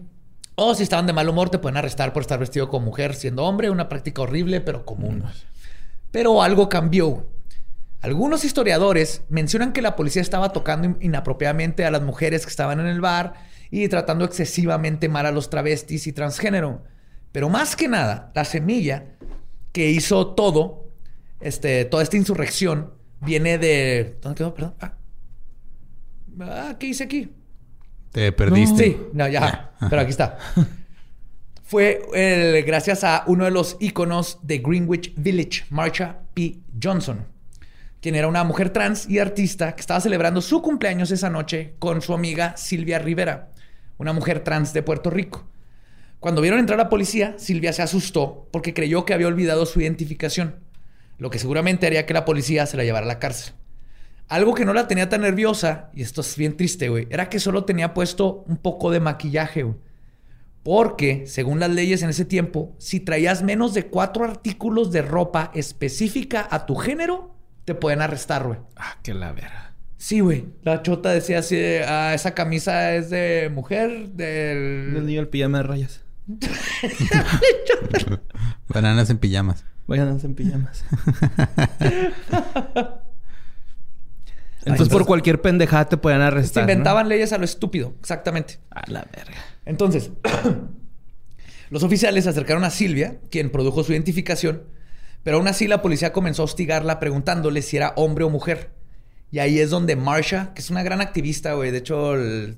O si estaban de mal humor, te pueden arrestar por estar vestido como mujer siendo hombre, una práctica horrible pero común. Pero algo cambió. Algunos historiadores mencionan que la policía estaba tocando in- inapropiadamente a las mujeres que estaban en el bar y tratando excesivamente mal a los travestis y transgénero. Pero más que nada, la semilla que hizo todo, este, toda esta insurrección, viene de... ¿Dónde quedó? Perdón. Ah, Ah, ¿qué hice aquí? Te perdiste. Sí, no, ya. Pero aquí está. Fue el- gracias a uno de los íconos de Greenwich Village, Marsha P. Johnson, quien era una mujer trans y artista que estaba celebrando su cumpleaños esa noche con su amiga Silvia Rivera, una mujer trans de Puerto Rico. Cuando vieron entrar a la policía, Silvia se asustó porque creyó que había olvidado su identificación, lo que seguramente haría que la policía se la llevara a la cárcel. Algo que no la tenía tan nerviosa, y esto es bien triste, güey, era que solo tenía puesto un poco de maquillaje, güey. Porque, según las leyes en ese tiempo, si traías menos de cuatro artículos de ropa específica a tu género, te pueden arrestar, güey. Ah, qué la verga. Sí, güey. La chota decía así, de, ah, esa camisa es de mujer, El del... niño el pijama de rayas. Bananas en pijamas. Vayan en pijamas. Entonces, por cualquier pendejada te pueden Se arrestar. ¿no? inventaban leyes a lo estúpido, exactamente. A la verga. Entonces, los oficiales se acercaron a Silvia, quien produjo su identificación, pero aún así la policía comenzó a hostigarla preguntándole si era hombre o mujer. Y ahí es donde Marsha, que es una gran activista, güey, de hecho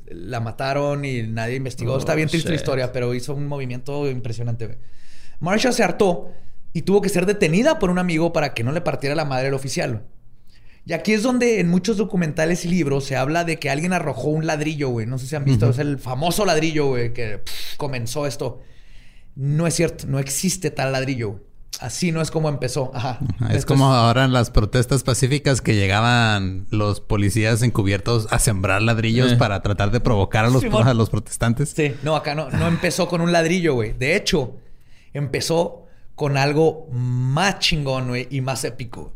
la mataron y nadie investigó. Oh, Está bien triste la historia, pero hizo un movimiento impresionante, güey. Marsha se hartó y tuvo que ser detenida por un amigo para que no le partiera la madre al oficial. Y aquí es donde en muchos documentales y libros se habla de que alguien arrojó un ladrillo, güey. No sé si han visto, es el famoso ladrillo, güey, que pff, comenzó esto. No es cierto, no existe tal ladrillo. Así no es como empezó. Ajá. Es como ahora en las protestas pacíficas que llegaban los policías encubiertos a sembrar ladrillos Eh. para tratar de provocar a los, a los protestantes. Sí, no, acá no, no empezó con un ladrillo, güey. De hecho, empezó con algo más chingón, güey, y más épico.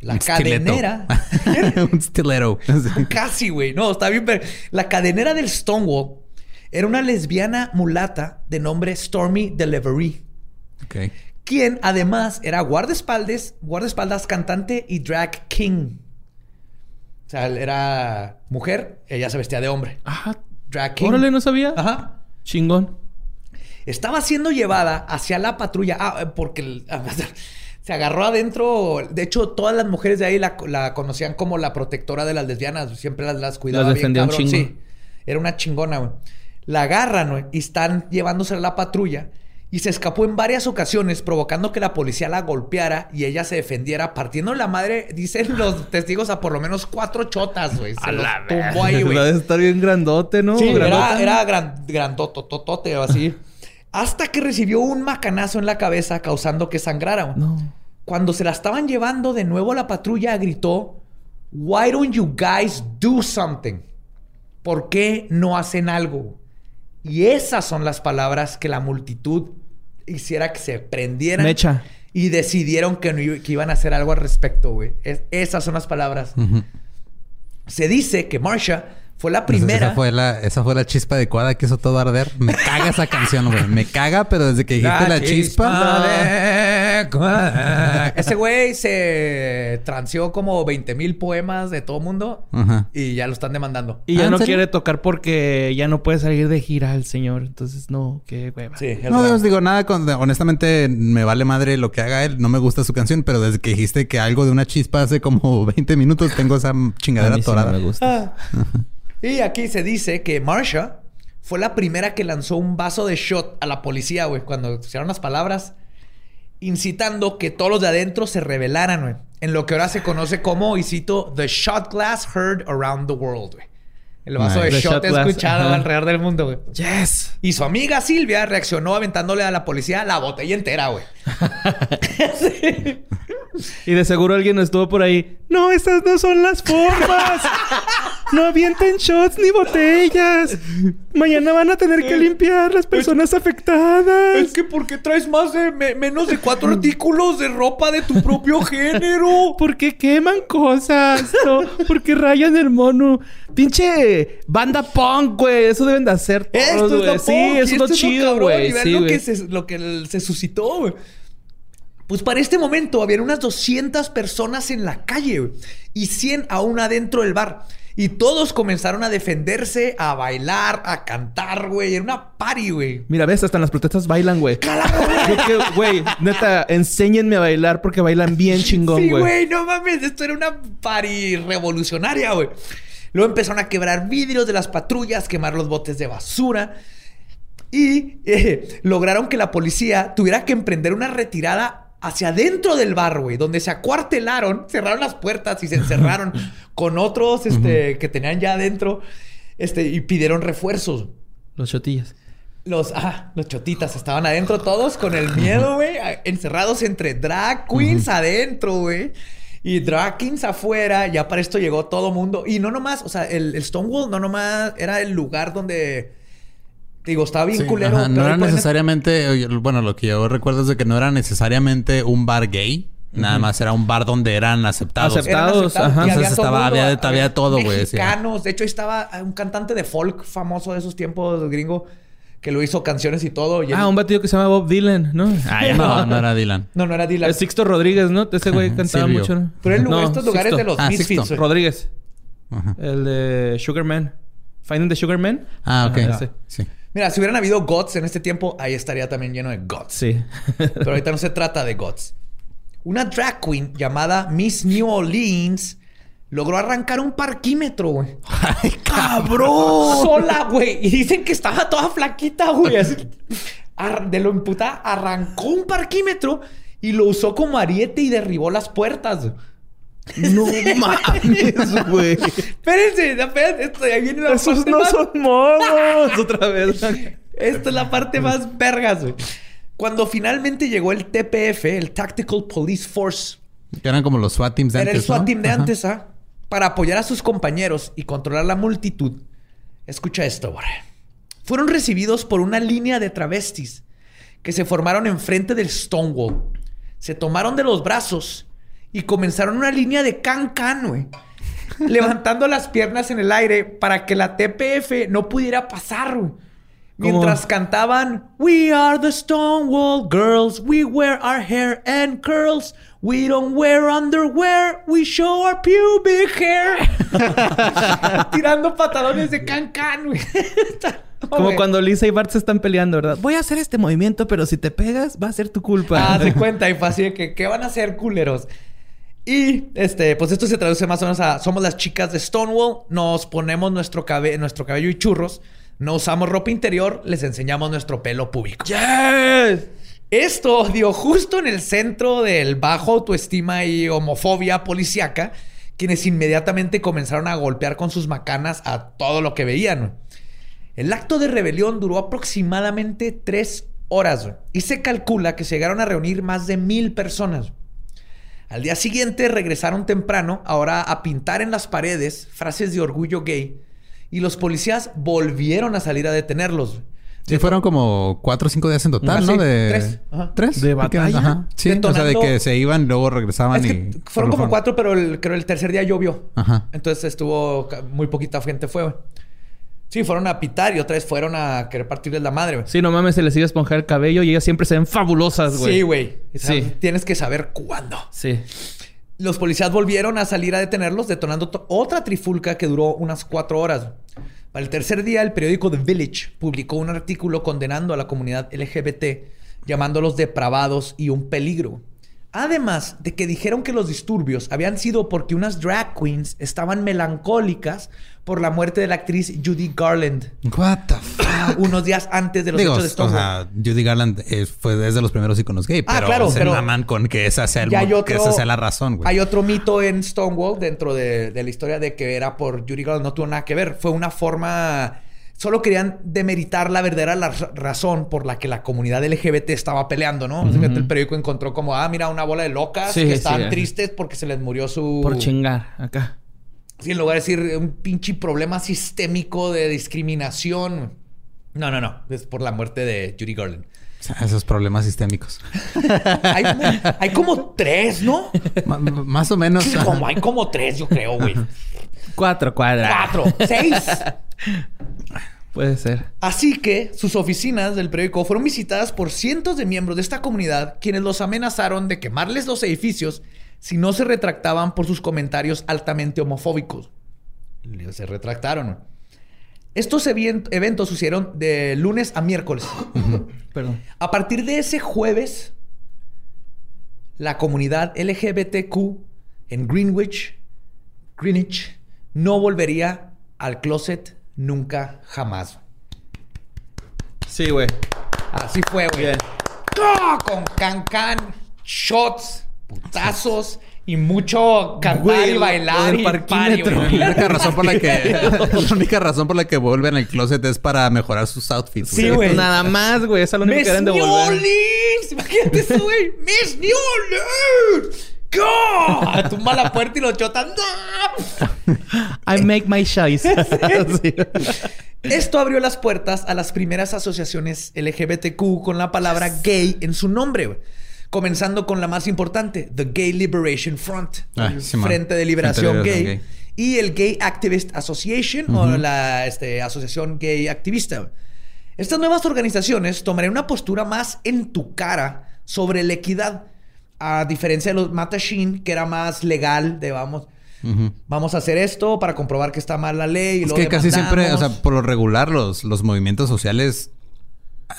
La Un cadenera. Un stiletto. Sí. Casi, güey. No, está bien, pero la cadenera del Stonewall era una lesbiana mulata de nombre Stormy Delivery, Ok. Quien además era guardaespaldas, guardaespaldas, cantante y drag king. O sea, él era mujer, ella se vestía de hombre. Ah, Drag king. órale, no sabía. Ajá. Chingón. Estaba siendo llevada hacia la patrulla. Ah, eh, porque el- se agarró adentro. De hecho, todas las mujeres de ahí la, la conocían como la protectora de las lesbianas. Siempre las, las cuidaba Las bien, defendía un chingo. Sí. Era una chingona, güey. La agarran, güey, y están llevándose a la patrulla. Y se escapó en varias ocasiones, provocando que la policía la golpeara y ella se defendiera, partiendo la madre, dicen los testigos, a por lo menos cuatro chotas, güey. Se los tumbó ahí, güey. Debe estar bien grandote, ¿no? Sí, Grandota. era, era gran, grandotototote o así. Hasta que recibió un macanazo en la cabeza causando que sangrara. No. Cuando se la estaban llevando de nuevo a la patrulla, gritó, Why don't you guys do something? ¿Por qué no hacen algo? Y esas son las palabras que la multitud hiciera que se prendieran. Mecha. Y decidieron que, no que iban a hacer algo al respecto, güey. Es- esas son las palabras. Se dice que Marsha fue la Entonces, primera. Esa fue, la, esa fue la chispa adecuada que hizo todo arder. Me caga esa canción, güey. Me caga, pero desde que dijiste la, chispa... adecuada. Ese güey se transió como 20 mil poemas de todo mundo y ya lo están demandando. Y ya Ah, ¿en no serio? quiere tocar porque ya no puede salir de gira el señor. Entonces, no, qué hueva. Sí, No, os digo nada. Con, honestamente, me vale madre lo que haga él. No me gusta su canción, pero desde que dijiste que algo de una chispa hace como 20 minutos, tengo esa A chingadera mí sí no atorada. me gusta. Ah. Y aquí se dice que Marsha fue la primera que lanzó un vaso de shot a la policía, güey, cuando hicieron las palabras, incitando que todos los de adentro se rebelaran, güey. En lo que ahora se conoce como, y cito, The Shot Glass Heard Around the World, güey. El vaso Nice. de shot escuchado alrededor del mundo, güey. Yes. Y su amiga Silvia reaccionó aventándole a la policía la botella entera, güey. Sí. Y de seguro alguien estuvo por ahí. No, estas no son las formas. No avienten shots ni botellas. Mañana van a tener que limpiar las personas afectadas. Es que ¿por qué traes más de me- menos de cuatro artículos de ropa de tu propio género? ¿Por qué queman cosas? No, porque rayan el mono. Pinche banda punk, güey. Eso deben de hacer todos, Esto es lo Sí, eso es lo chido, güey. Sí, lo, güey. que se, lo que se suscitó, güey. Pues para este momento había unas 200 personas en la calle y 100 aún adentro del bar. Y todos comenzaron a defenderse, a bailar, a cantar, güey. Era una party, güey. Mira, ves, hasta en las protestas bailan, güey. Que- Güey, neta, enséñenme a bailar porque bailan bien chingón, Sí, güey. güey, no mames, esto era una party revolucionaria, güey. Luego empezaron a quebrar vidrios de las patrullas, quemar los botes de basura. Y eh, lograron que la policía tuviera que emprender una retirada hacia adentro del bar, güey, donde se acuartelaron, cerraron las puertas y se encerraron con otros este, que tenían ya adentro este, y pidieron refuerzos. Los chotillas. Los, ah, los chotitas estaban adentro todos con el miedo, güey. Encerrados entre drag queens adentro, güey. Y drag kings afuera. Ya para esto llegó todo mundo. Y no nomás, o sea, el, el Stonewall no nomás era el lugar donde... Digo, estaba bien Sí, culero. ajá, No era necesariamente, bueno, lo que yo recuerdo es de que no era necesariamente un bar gay. Nada más era un bar donde eran aceptados. Aceptados. eran aceptados. Ajá. Entonces había todo estaba- mundo, había- había todo, güey. Mexicanos. De hecho, ahí estaba un cantante de folk famoso de esos tiempos, gringo, que lo hizo canciones y todo. y él- Ah, un batido que se llama Bob Dylan, ¿no? Ah, ya No, no era Dylan. No, no era Dylan. Es Sixto Rodríguez, ¿no? Ese güey cantaba Silvio. mucho. ¿no? Pero en lugar- No, estos lugares Sixto. de los Ah, Misfits. Sixto. Rodríguez. Ajá. El de Sugar Man. Finding the Sugar Man. Ah, ok. Ajá, ese. Sí. Mira, si hubieran habido GOTS en este tiempo, ahí estaría también lleno de GOTS. Sí. Pero ahorita no se trata de GOTS. Una drag queen llamada Miss New Orleans logró arrancar un parquímetro, güey. ¡Ay, cabrón! Sola, güey. Y dicen que estaba toda flaquita, güey. Así, de lo imputada, arrancó un parquímetro y lo usó como ariete y derribó las puertas. No mames, güey. Espérense, espérense, esto, ahí viene la Esos parte no más- son mogos. Otra vez. Esta es la parte más vergas, güey. Cuando finalmente llegó el TPF, el Tactical Police Force, Que eran como los SWAT teams de era antes. el SWAT ¿no? team de Ajá. antes, ¿ah? Para apoyar a sus compañeros y controlar la multitud. Escucha esto, güey. Fueron recibidos por una línea de travestis que se formaron enfrente del Stonewall. Se tomaron de los brazos y comenzaron una línea de can-can, güey. levantando las piernas en el aire para que la TPF no pudiera pasar, güey. Mientras cantaban We are the Stonewall Girls, we wear our hair and curls, we don't wear underwear, we show our pubic hair. Tirando patalones de can can, güey. Como cuando Lisa y Bart se están peleando, ¿verdad? Voy a hacer este movimiento, pero si te pegas, va a ser tu culpa. Ah, se cuenta y fue así de que, ¿qué van a hacer, culeros? Y, este, pues esto se traduce más o menos a, somos las chicas de Stonewall, nos ponemos nuestro, cabe- nuestro cabello y churros, no usamos ropa interior, les enseñamos nuestro pelo público. ¡Yes! Esto dio justo en el centro del bajo autoestima y homofobia policíaca, quienes inmediatamente comenzaron a golpear con sus macanas a todo lo que veían. El acto de rebelión duró aproximadamente tres horas y se calcula que se llegaron a reunir más de mil personas. Al día siguiente regresaron temprano, ahora a pintar en las paredes frases de orgullo gay y los policías volvieron a salir a detenerlos. Sí, fueron como cuatro o cinco días en total, Ah, ¿no? sí, de... tres. Ajá. ¿Tres? ¿De batalla? Ajá. Sí, o sea, de Detonando- que se iban, luego regresaban Es que y... fueron como cuatro, pero el, creo el tercer día llovió. Ajá. Entonces estuvo muy poquita gente fue. Sí, fueron a pitar y otra vez fueron a querer partirles la madre, güey. Sí, no mames, se les iba a esponjar el cabello y ellas siempre se ven fabulosas, güey. Sí, güey. O sea, Sí. Tienes que saber cuándo. Sí. Los policías volvieron a salir a detenerlos, detonando to- otra trifulca que duró unas cuatro horas. Para el tercer día, el periódico The Village publicó un artículo condenando a la comunidad LGBT, llamándolos depravados y un peligro. Además de que dijeron que los disturbios habían sido porque unas drag queens estaban melancólicas por la muerte de la actriz Judy Garland What the fuck? unos días antes de los Digo, hechos de o Stonewall. sea, Judy Garland eh, fue desde los primeros iconos gay, Ah, pero claro, se pero- maman con que esa sea, el que esa la razón, güey. Hay otro mito en Stonewall dentro de, de la historia de que era por Judy Garland. No tuvo nada que ver. Fue una forma... Solo querían demeritar la verdadera la ra- razón por la que la comunidad LGBT estaba peleando, ¿no? El periódico encontró como, ah, mira, una bola de locas Sí, que sí, estaban tristes porque se les murió su... Por chingar acá. Sí, en lugar de decir un pinche problema sistémico de discriminación. No, no, no. Es por la muerte de Judy Garland. Esos problemas sistémicos. Hay, hay como tres, ¿no? Más o menos. Como, hay como tres, yo creo, güey. Cuatro cuadras. Cuatro, seis. Puede ser. Así que sus oficinas del periódico fueron visitadas por cientos de miembros de esta comunidad quienes los amenazaron de quemarles los edificios si no se retractaban por sus comentarios altamente homofóbicos. Se retractaron. Estos eventos sucedieron de lunes a miércoles. Perdón. A partir de ese jueves, la comunidad LGBTQ en Greenwich, Greenwich, no volvería al closet nunca jamás. Sí, güey. Así fue, güey. ¡Ah! Con can-can, shots, putazos y mucho cantar Güey, y bailar y parquímetro. party, güey. La única razón por la que la única razón por la que vuelven al closet es para mejorar sus outfits. Sí, güey. Nada más, güey. Esa es la única que deben de volver. Imagínate eso, güey. Miss New Orleans. ¡Go! Tumba la puerta y lo chotan. I make my choice. Sí. Esto abrió las puertas a las primeras asociaciones LGBTQ con la palabra gay en su nombre, güey. Comenzando con la más importante, The Gay Liberation Front, Ah, el sí. Frente de Liberación Frente de gay, y el Gay Activist Association o la este, Asociación Gay Activista. Estas nuevas organizaciones tomarían una postura más en tu cara sobre la equidad, a diferencia de los Matashin, que era más legal, de vamos, vamos a hacer esto para comprobar que está mal la ley. Y Es luego que casi siempre, o sea, por lo regular, los, los movimientos sociales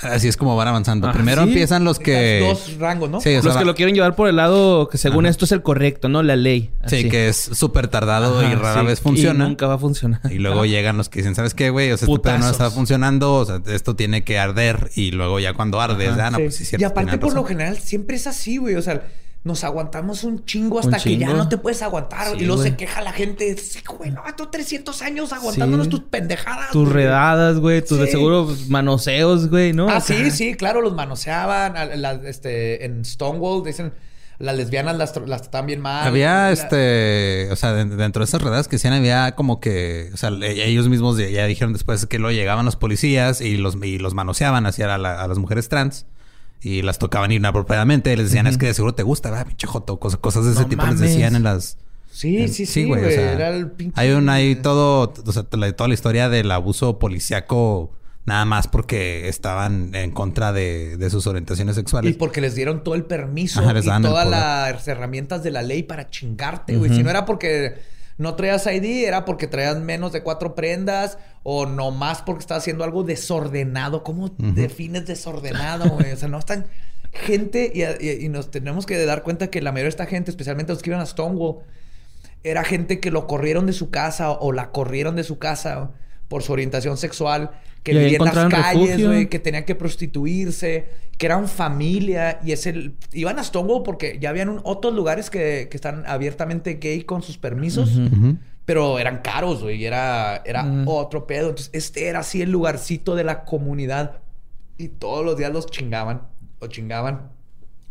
así es como van avanzando. Ah, Primero ¿sí? empiezan los que. Dos rangos, ¿no? Sí, o sea, Los que lo quieren llevar por el lado que según Ajá. esto es el correcto, ¿no? La ley. sí, que es súper tardado y rara sí. vez Y funciona. nunca va a funcionar. Y luego llegan los que dicen, ¿sabes qué, güey? O sea, este pedo no Putazos. está funcionando. O sea, esto tiene que arder. Y luego ya cuando ardes, Ajá. ah, no, Sí. pues sí, y cierto, aparte, tenían por lo general, siempre es así, güey. O sea, nos aguantamos un chingo hasta que ya no te puedes aguantar. Sí, y luego se queja la gente. Sí, güey, no, tú 300 años aguantándonos Sí. tus pendejadas. Tus güey". redadas, güey. Tus de Sí. seguro pues, manoseos, güey, ¿no? Ah, sí, sí, claro, los manoseaban. a- la- este, en Stonewall dicen las lesbianas las, las tratan bien mal. Había La- este, o sea, de- dentro de esas redadas que hacían había como que, o sea, ellos mismos ya dijeron después que lo llegaban los policías y los, y los manoseaban hacia la- a las mujeres trans y las tocaban inapropiadamente. Les decían, es que de seguro te gusta, ¿verdad? Pinche joto. Cosas, cosas de ese No tipo les decían en las... Sí, en- sí, sí, güey. o sea, era el pinche. Hay un, hay todo, o sea, toda la historia del abuso policiaco nada más porque estaban en contra de, de sus orientaciones sexuales. Y porque les dieron todo el permiso Ajá, y todas las herramientas de la ley para chingarte, güey. Si no era porque no traías ID, era porque traías menos de cuatro prendas o no más porque estabas haciendo algo desordenado. ¿Cómo defines desordenado, güey? O sea, no están gente y, y- y nos tenemos que dar cuenta que la mayoría de esta gente, especialmente los que iban a Stonewall, era gente que lo corrieron de su casa o la corrieron de su casa por su orientación sexual, que Y ahí vivía en las calles, güey, que tenían que prostituirse, que eran familia y es el iban a Stonewall porque ya habían un- otros lugares que, que están abiertamente gay con sus permisos, pero eran caros, güey, y era era Mm. otro pedo. Entonces, este era así el lugarcito de la comunidad y todos los días los chingaban, o chingaban.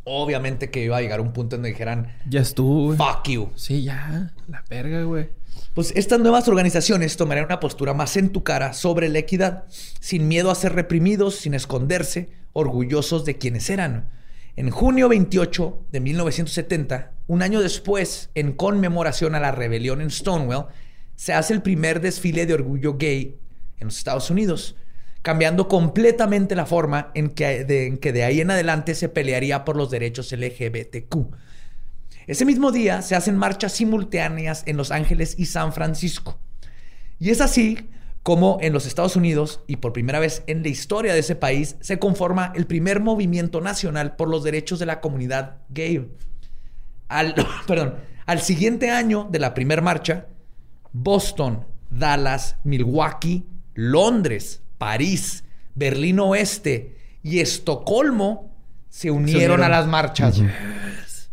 Obviamente que iba a llegar un punto en donde dijeran, Ya estuvo, güey. fuck you. Sí, ya. La verga, güey. Pues estas nuevas organizaciones tomarán una postura más en tu cara sobre la equidad, sin miedo a ser reprimidos, sin esconderse, orgullosos de quienes eran. En junio 28 de 1970, un año después, en conmemoración a la rebelión en Stonewall, se hace el primer desfile de orgullo gay en los Estados Unidos, cambiando completamente la forma en que de, ahí en adelante se pelearía por los derechos LGBTQ. Ese mismo día se hacen marchas simultáneas en Los Ángeles y San Francisco. Y es así como en los Estados Unidos, y por primera vez en la historia de ese país, se conforma el primer movimiento nacional por los derechos de la comunidad gay. Al, perdón, al siguiente año de la primera marcha, Boston, Dallas, Milwaukee, Londres, París, Berlín Oeste y Estocolmo se unieron, unieron. a las marchas.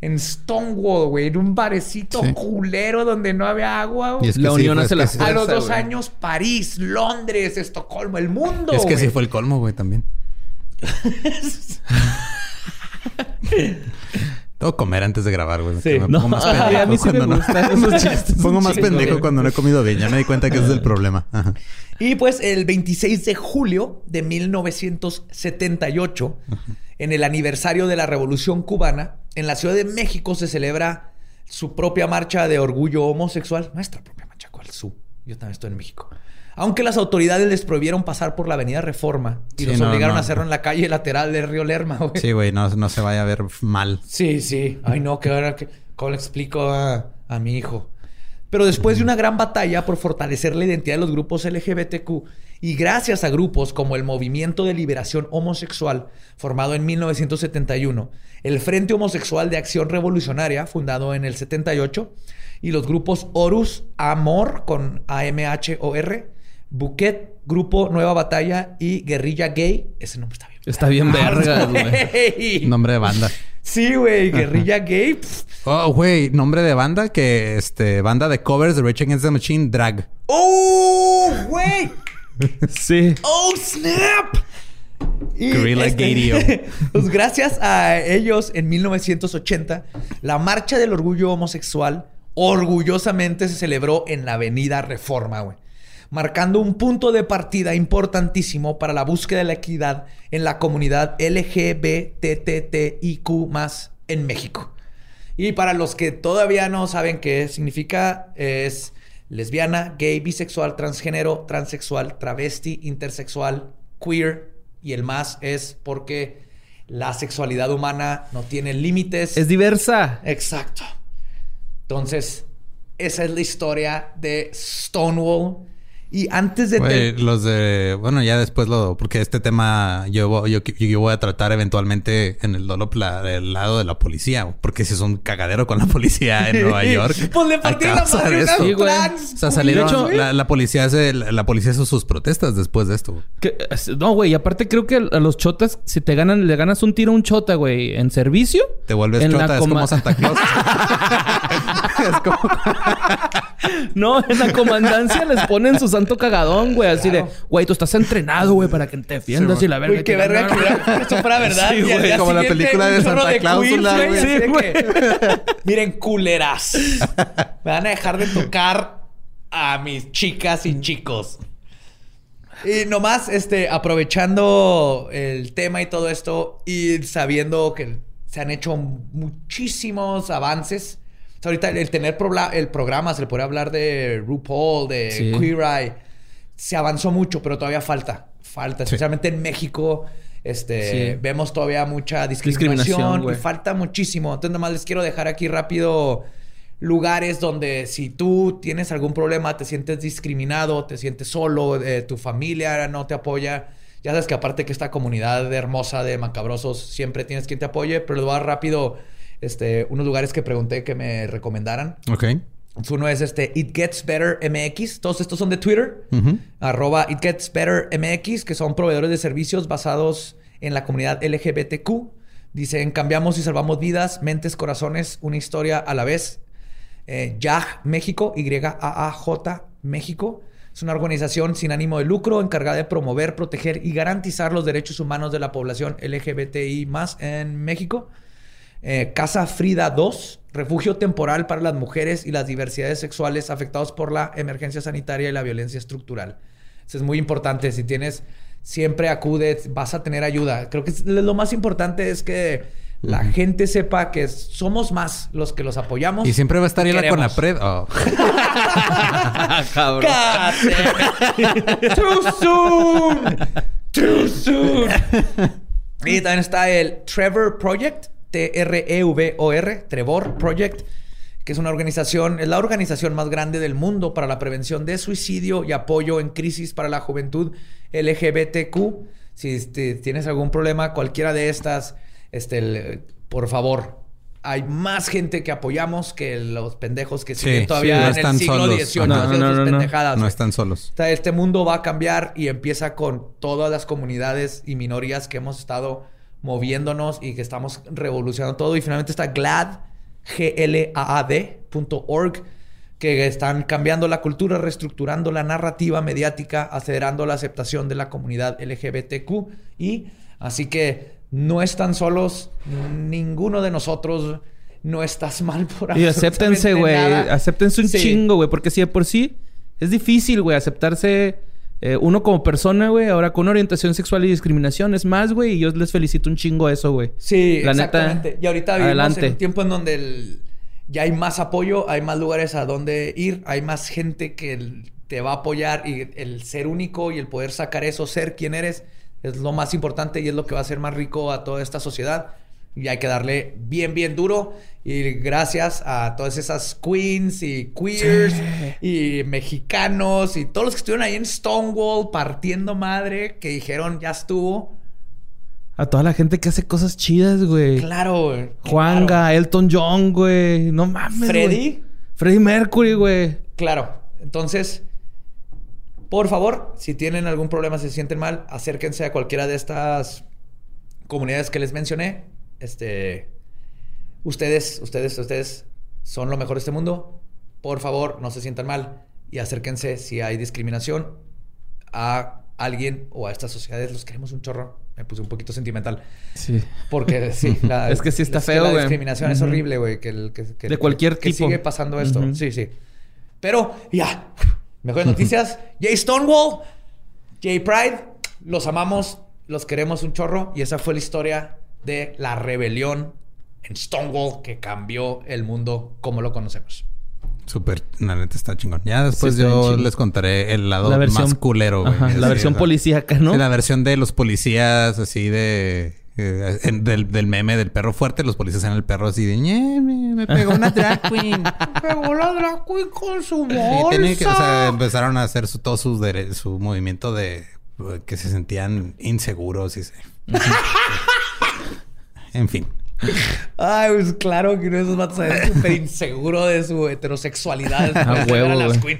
En Stonewall, güey, en un barecito Sí. culero donde no había agua. güey. Y es que La sí, unión hace es la que sí- A los dos años, París, Londres, Estocolmo, el mundo. Es que sí güey. fue el colmo, güey, también. Tengo que comer antes de grabar, güey. Sí. que me No, pongo más a pendejo mí sí me cuando no- gustan esos chistes. Me pongo más Chingo, pendejo güey. cuando no he comido bien. Ya me di cuenta que ese es el problema. Ajá. Y pues el 26 de julio de 1978, en el aniversario de la Revolución Cubana, en la Ciudad de México se celebra su propia marcha de orgullo homosexual. Nuestra propia marcha, ¿cuál su? Yo también estoy en México. Aunque las autoridades les prohibieron pasar por la Avenida Reforma y Sí, los no, obligaron no. a hacerlo en la calle lateral del río Lerma, güey. Sí, güey, no, no se vaya a ver mal. Sí, sí. Ay, no, que ahora cómo le explico a, a mi hijo. Pero después de una gran batalla por fortalecer la identidad de los grupos LGBTQ y gracias a grupos como el Movimiento de Liberación Homosexual, formado en 1971, el Frente Homosexual de Acción Revolucionaria, fundado en el 78, y los grupos Horus, Amor con A-M-H-O-R, Bouquet, Grupo Nueva Batalla y Guerrilla Gay. Ese nombre está bien. Está bien verga, güey. Nombre de banda. Sí, güey, Guerrilla Gay. Oh, güey, nombre de banda que este banda de covers de Rage Against the Machine Drag. ¡Oh, güey! Sí. ¡Oh, snap! Y, Guerrilla Gadio. pues gracias a ellos, en 1980, la Marcha del Orgullo Homosexual orgullosamente se celebró en la Avenida Reforma, güey. Marcando un punto de partida importantísimo para la búsqueda de la equidad en la comunidad LGBTTIQ en México. Y para los que todavía no saben qué significa, es lesbiana, gay, bisexual, transgénero, transexual, travesti, intersexual, queer. Y el más es porque la sexualidad humana no tiene límites. Es diversa. Exacto. Entonces, esa es la historia de Stonewall. Y antes de... Ter- los de... Bueno, ya después lo... Porque este tema yo, voy- yo, yo voy a tratar eventualmente en el Dolop la- el lado de la policía. Porque si es un cagadero con la policía en Nueva York. Pues le partieron la madre unas Sí, trans, O sea, salieron... De hecho- la, la policía hace, la policía hizo sus protestas después de esto. Que- no, güey. y Aparte creo que a los chotas, si te ganan, le ganas un tiro a un chota, güey, en servicio. Te vuelves En chota. Es como Santa Claus. como... No, en la comandancia les ponen su santo cagadón, güey. Así de, güey, tú estás entrenado, güey, para que te defiendas y la verga. Güey, qué verga que esto fuera verdad. Sí, güey, como la película de Santa Cláusula, güey. Sí, güey. que, Miren, culeras. Me van a dejar de tocar a mis chicas y chicos. Y nomás, este, aprovechando el tema y todo esto y sabiendo que se han hecho muchísimos avances. O sea, ahorita el, el tener el programa, se le puede hablar de RuPaul, de Sí. Queer Eye. Se avanzó mucho, pero todavía falta. Falta, especialmente en México. Este, Sí. vemos todavía mucha discriminación, Discriminación, y falta muchísimo. Entonces, nomás les quiero dejar aquí rápido lugares donde si tú tienes algún problema, te sientes discriminado, te sientes solo, eh, tu familia no te apoya. Ya sabes que aparte que esta comunidad hermosa de macabrosos siempre tienes quien te apoye, pero les voy a dar rápido este, unos lugares que pregunté que me recomendaran. ok. Uno es este It Gets Better MX. Todos estos son de Twitter. Arroba It Gets Better MX, que son proveedores de servicios basados en la comunidad LGBTQ. Dicen, cambiamos y salvamos vidas, mentes, corazones, una historia a la vez. Eh, YAJ México, Y-A-A-J México. Es una organización sin ánimo de lucro encargada de promover, proteger y garantizar los derechos humanos de la población LGBTI más en México. Eh, Casa Frida 2, refugio temporal para las mujeres y las diversidades sexuales afectados por la emergencia sanitaria y la violencia estructural. Eso es muy importante. Si tienes, siempre acudes, vas a tener ayuda. Creo que lo más importante es que la gente sepa que somos más los que los apoyamos. Y siempre va a estar ahí la. Conapred. Oh. Cabrón. ¡Too soon! ¡Too soon! y también está el Trevor Project, T-R-E-V-O-R, Trevor Project, que es una organización, es la organización más grande del mundo para la prevención de suicidio y apoyo en crisis para la juventud LGBTQ. Si este, tienes algún problema, cualquiera de estas, este, el- por favor. Hay más gente que apoyamos que los pendejos que Sí, siguen sí, todavía no en el siglo. XVIII No, pendejadas. No están solos. O sea, este mundo va a cambiar y empieza con todas las comunidades y minorías que hemos estado moviéndonos y que estamos revolucionando todo. Y finalmente está GLAD, G-L-A-A-D.org, que están cambiando la cultura, reestructurando la narrativa mediática, acelerando la aceptación de la comunidad LGBTQ. Y así que no están solos, ninguno de nosotros no estás mal por Y acéptense, güey. Acéptense un Sí. chingo, güey. Porque si de por sí es difícil, güey, aceptarse eh, uno como persona, güey. Ahora con orientación sexual y discriminación es más, güey. Y yo les felicito un chingo eso, güey. Sí, La neta, exactamente. y ahorita vivimos adelante. en un tiempo en donde el- ya hay más apoyo, hay más lugares a donde ir, hay más gente que el- te va a apoyar y el ser único y el poder sacar eso, ser quien eres, es lo más importante y es lo que va a hacer más rico a toda esta sociedad. Y hay que darle bien, bien duro. Y gracias a todas esas queens y queers y mexicanos y todos los que estuvieron ahí en Stonewall partiendo madre, que dijeron ya estuvo. A toda la gente que hace cosas chidas, güey. Claro, güey. Juanga, claro. Elton John, güey. No mames, Freddy. güey. Freddie Mercury, güey. Claro. Entonces, por favor, si tienen algún problema, se sienten mal, acérquense a cualquiera de estas comunidades que les mencioné. Este, ustedes, ustedes, ustedes son lo mejor de este mundo. Por favor, no se sientan mal y acérquense si hay discriminación a alguien o a estas sociedades. Los queremos un chorro. Me puse un poquito sentimental. Sí. Porque sí, la, Es que sí está es feo, La discriminación es horrible, güey. Que, el- que- que- De cualquier que tipo. sigue pasando esto. Sí, sí. Pero ya, mejores noticias. Jay Stonewall, Jay Pride, los amamos, los queremos un chorro. Y esa fue la historia de la rebelión en Stonewall que cambió el mundo como lo conocemos. Súper, la neta está chingón. Ya después Sí, yo les contaré el lado La versión- más culero, güey. Ajá, Así, la versión policíaca, ¿no? sí, la versión de los policías así de Eh, en- del, del meme del perro fuerte, los policías eran el perro así de "Ñe, me, me pegó una drag queen. Pegó la drag queen con su Y tiene que- o sea, empezaron a hacer su, todo su, su movimiento de eh, que se sentían inseguros y se- en fin. Ay, pues claro que uno de esos vatos es súper inseguro de su heterosexualidad. A huevo, las güey. queen.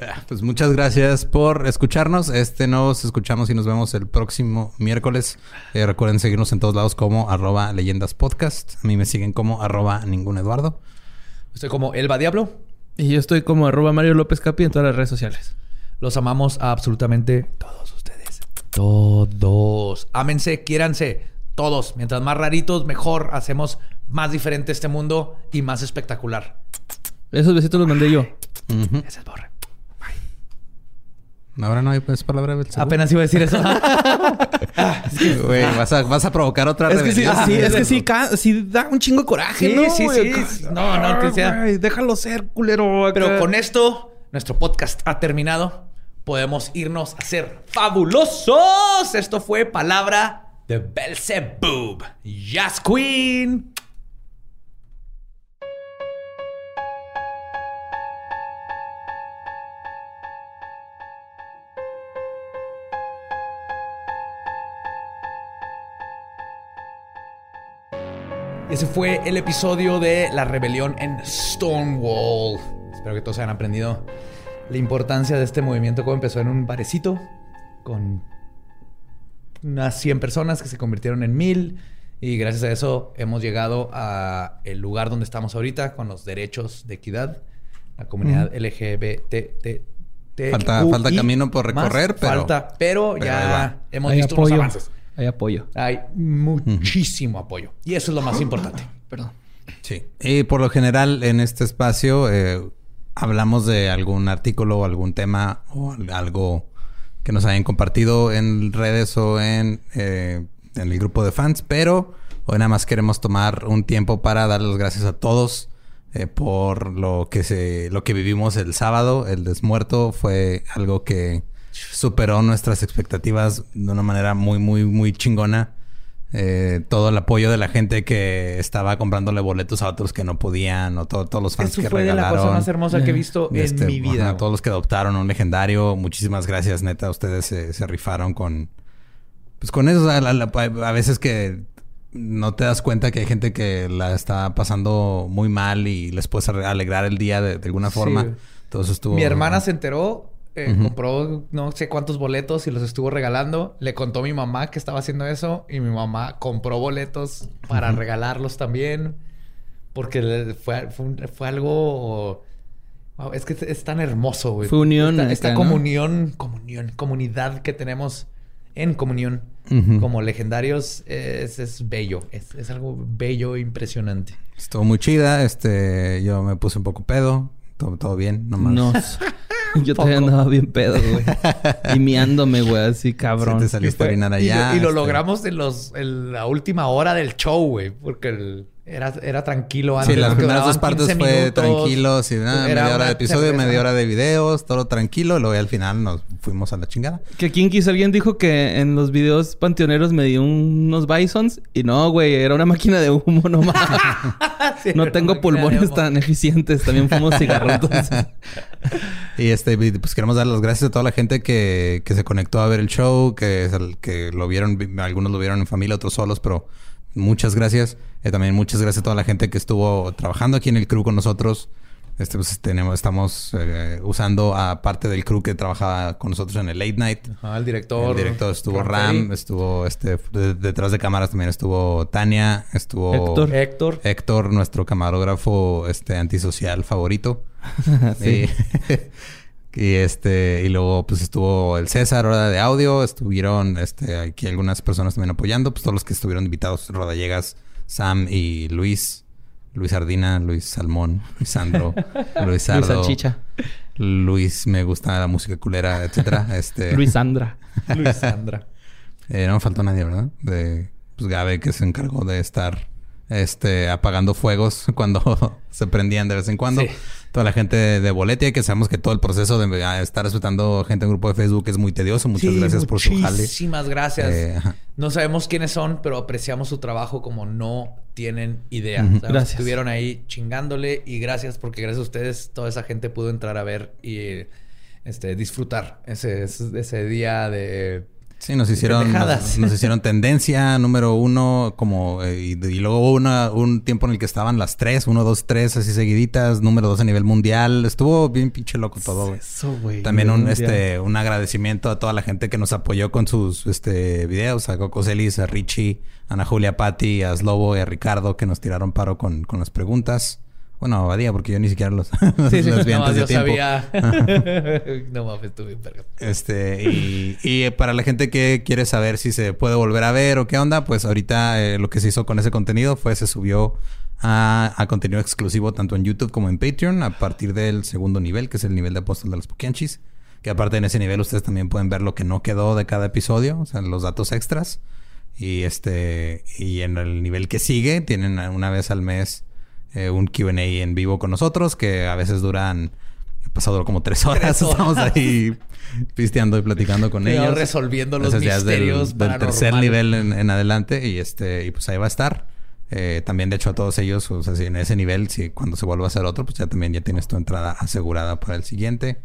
Ah, Pues muchas gracias por escucharnos. Este nos escuchamos y nos vemos el próximo miércoles. Eh, recuerden seguirnos en todos lados como arroba leyendas podcast. A mí me siguen como arroba ningún Eduardo. Estoy como Elba Diablo. Y yo estoy como arroba Mario López Capi en todas las redes sociales. Los amamos a absolutamente todos ustedes. Todos. Ámense, quiéranse. Todos. Mientras más raritos, mejor. Hacemos más diferente este mundo y más espectacular. Esos besitos los mandé yo. Ese es Borre. Ahora no hay pues palabra del. Apenas iba a decir eso. Güey, vas a, vas a provocar otra Es que sí, sí, es que sí, sí da un chingo de coraje, Sí, ¿no? sí, güey? sí. No, no, que sea- déjalo ser, culero. acá. Pero con esto, nuestro podcast ha terminado. Podemos irnos a ser fabulosos. Esto fue palabra de Belzebub. Jazz Queen. Ese fue el episodio de la rebelión en Stonewall. Espero que todos hayan aprendido la importancia de este movimiento. Cómo empezó en un barecito con unas 100 personas que se convirtieron en mil. Y gracias a eso hemos llegado a el lugar donde estamos ahorita con los derechos de equidad. La comunidad LGBT. Falta- falta camino por recorrer, pero- Falta, pero, ya hemos Hay visto apoyo. unos avances. Hay apoyo. Hay muchísimo apoyo. Y eso es lo más importante. Perdón. Sí. Y por lo general en este espacio eh, hablamos de algún artículo o algún tema o al- algo que nos hayan compartido en redes o en, eh, el grupo de fans, pero hoy nada más queremos tomar un tiempo para dar las gracias a todos eh, por lo que se lo que vivimos el sábado, el desmuerto fue algo que superó nuestras expectativas de una manera muy muy muy chingona eh, todo el apoyo de la gente que estaba comprándole boletos a otros que no podían, o todo- todos los fans Eso que fue de la regalaron. cosa más hermosa que he visto Y este, en mi vida. ajá, todos los que adoptaron un legendario, muchísimas gracias, neta. Ustedes se, se rifaron con. Pues con eso, a, la- la- a veces que no te das cuenta que hay gente que la está pasando muy mal y les puedes ale- alegrar el día de, de alguna forma. Entonces estuvo. Mi hermana se enteró, eh, compró no sé cuántos boletos y los estuvo regalando. Le contó a mi mamá que estaba haciendo eso y mi mamá compró boletos para regalarlos también. Porque fue, fue, un- fue algo... wow, es que es, tan hermoso, güey. Fue unión Esta, esta acá, ¿no? comunión, comunión, comunidad que tenemos en comunión como legendarios es, es bello. Es, es algo bello e impresionante. Estuvo muy chida. Este, yo me puse un poco pedo. Todo, todo bien, nomás. No. Yo todavía andaba bien pedo, güey. y miándome, güey, así cabrón. Sí te saliste a orinar y, allá. lo, y lo este. logramos en, los, en la última hora del show, güey. Porque el- era, era tranquilo antes. Sí, las primeras dos partes 15 fue minutos. tranquilo, sí, nada, Era media hora una de episodio, cerveza. media hora de videos, todo tranquilo. Luego al final nos fuimos a la chingada. Que Kinkis, alguien dijo que en los videos panteoneros me dio unos bisons. Y no, güey, era una máquina de humo nomás. Sí, no tengo pulmones tan eficientes. También fumo cigarro, entonces. Y este, pues queremos dar las gracias a toda la gente que, que se conectó a ver el show, que, que lo vieron, vi- algunos lo vieron en familia, otros solos, pero muchas gracias. Eh, también muchas gracias a toda la gente que estuvo trabajando aquí en el crew con nosotros. Este, pues tenemos, estamos eh, usando a parte del crew que trabajaba con nosotros en el late night. Ajá, el director. El director estuvo Ram estuvo este de- detrás de cámaras también estuvo Tania, estuvo Héctor. Héctor. Héctor, nuestro camarógrafo este antisocial favorito. Sí. Y, este, y luego pues estuvo el César, hora de audio, estuvieron este aquí algunas personas también apoyando, pues todos los que estuvieron invitados, Rodallegas, Sam y Luis, Luis Ardina, Luis Salmón, Luis Sandro, Luis Luis Sardo, Salchicha. Luis me gusta la música culera, etcétera. Este Luis Sandra. Luis Sandra. eh, no me faltó nadie, ¿verdad? De pues Gabe que se encargó de estar este apagando fuegos cuando se prendían de vez en cuando. Sí. Toda la gente de, de Boletia, que sabemos que todo el proceso de ah, estar respetando gente en grupo de Facebook es muy tedioso. Muchas Sí, gracias por su jale. Muchísimas gracias. Eh, no sabemos quiénes son, pero apreciamos su trabajo como no tienen idea. Gracias. Estuvieron ahí chingándole y gracias porque gracias a ustedes toda esa gente pudo entrar a ver y este, disfrutar ese, ese día de... Sí, nos hicieron, nos, nos hicieron tendencia número uno, como, eh, y, y luego hubo una, un tiempo en el que estaban las tres, uno, dos, tres, así seguiditas, número dos a nivel mundial. Estuvo bien pinche loco todo, güey. Eso, güey. También un, Mundial. este, un agradecimiento a toda la gente que nos apoyó con sus este, videos, a Coco Celis, a Richie, a Ana Julia Patti, a Slobo y a Ricardo que nos tiraron paro con, con las preguntas. Bueno, a Badía, porque yo ni siquiera los, Sí, sí, las vi no, antes de yo tiempo. sabía. no mames, estuve verga. Este, y, y para la gente que quiere saber si se puede volver a ver o qué onda, pues ahorita eh, lo que se hizo con ese contenido fue se subió a, a contenido exclusivo tanto en YouTube como en Patreon a partir del segundo nivel, que es el nivel de apóstol de los Pokianchis. Que aparte en ese nivel ustedes también pueden ver lo que no quedó de cada episodio, o sea, los datos extras. Y este, y en el nivel que sigue, tienen una vez al mes eh, un QA en vivo con nosotros, que a veces duran, el pasado como tres horas. Tres horas. Estamos ahí pisteando y platicando con Cuidado, ellos. resolviendo los del- misterios del, tercer nivel en, en adelante. Y este, y pues ahí va a estar. Eh, también, de hecho, a todos ellos, o sea, si en ese nivel, si cuando se vuelva a hacer otro, pues ya también ya tienes tu entrada asegurada para el siguiente.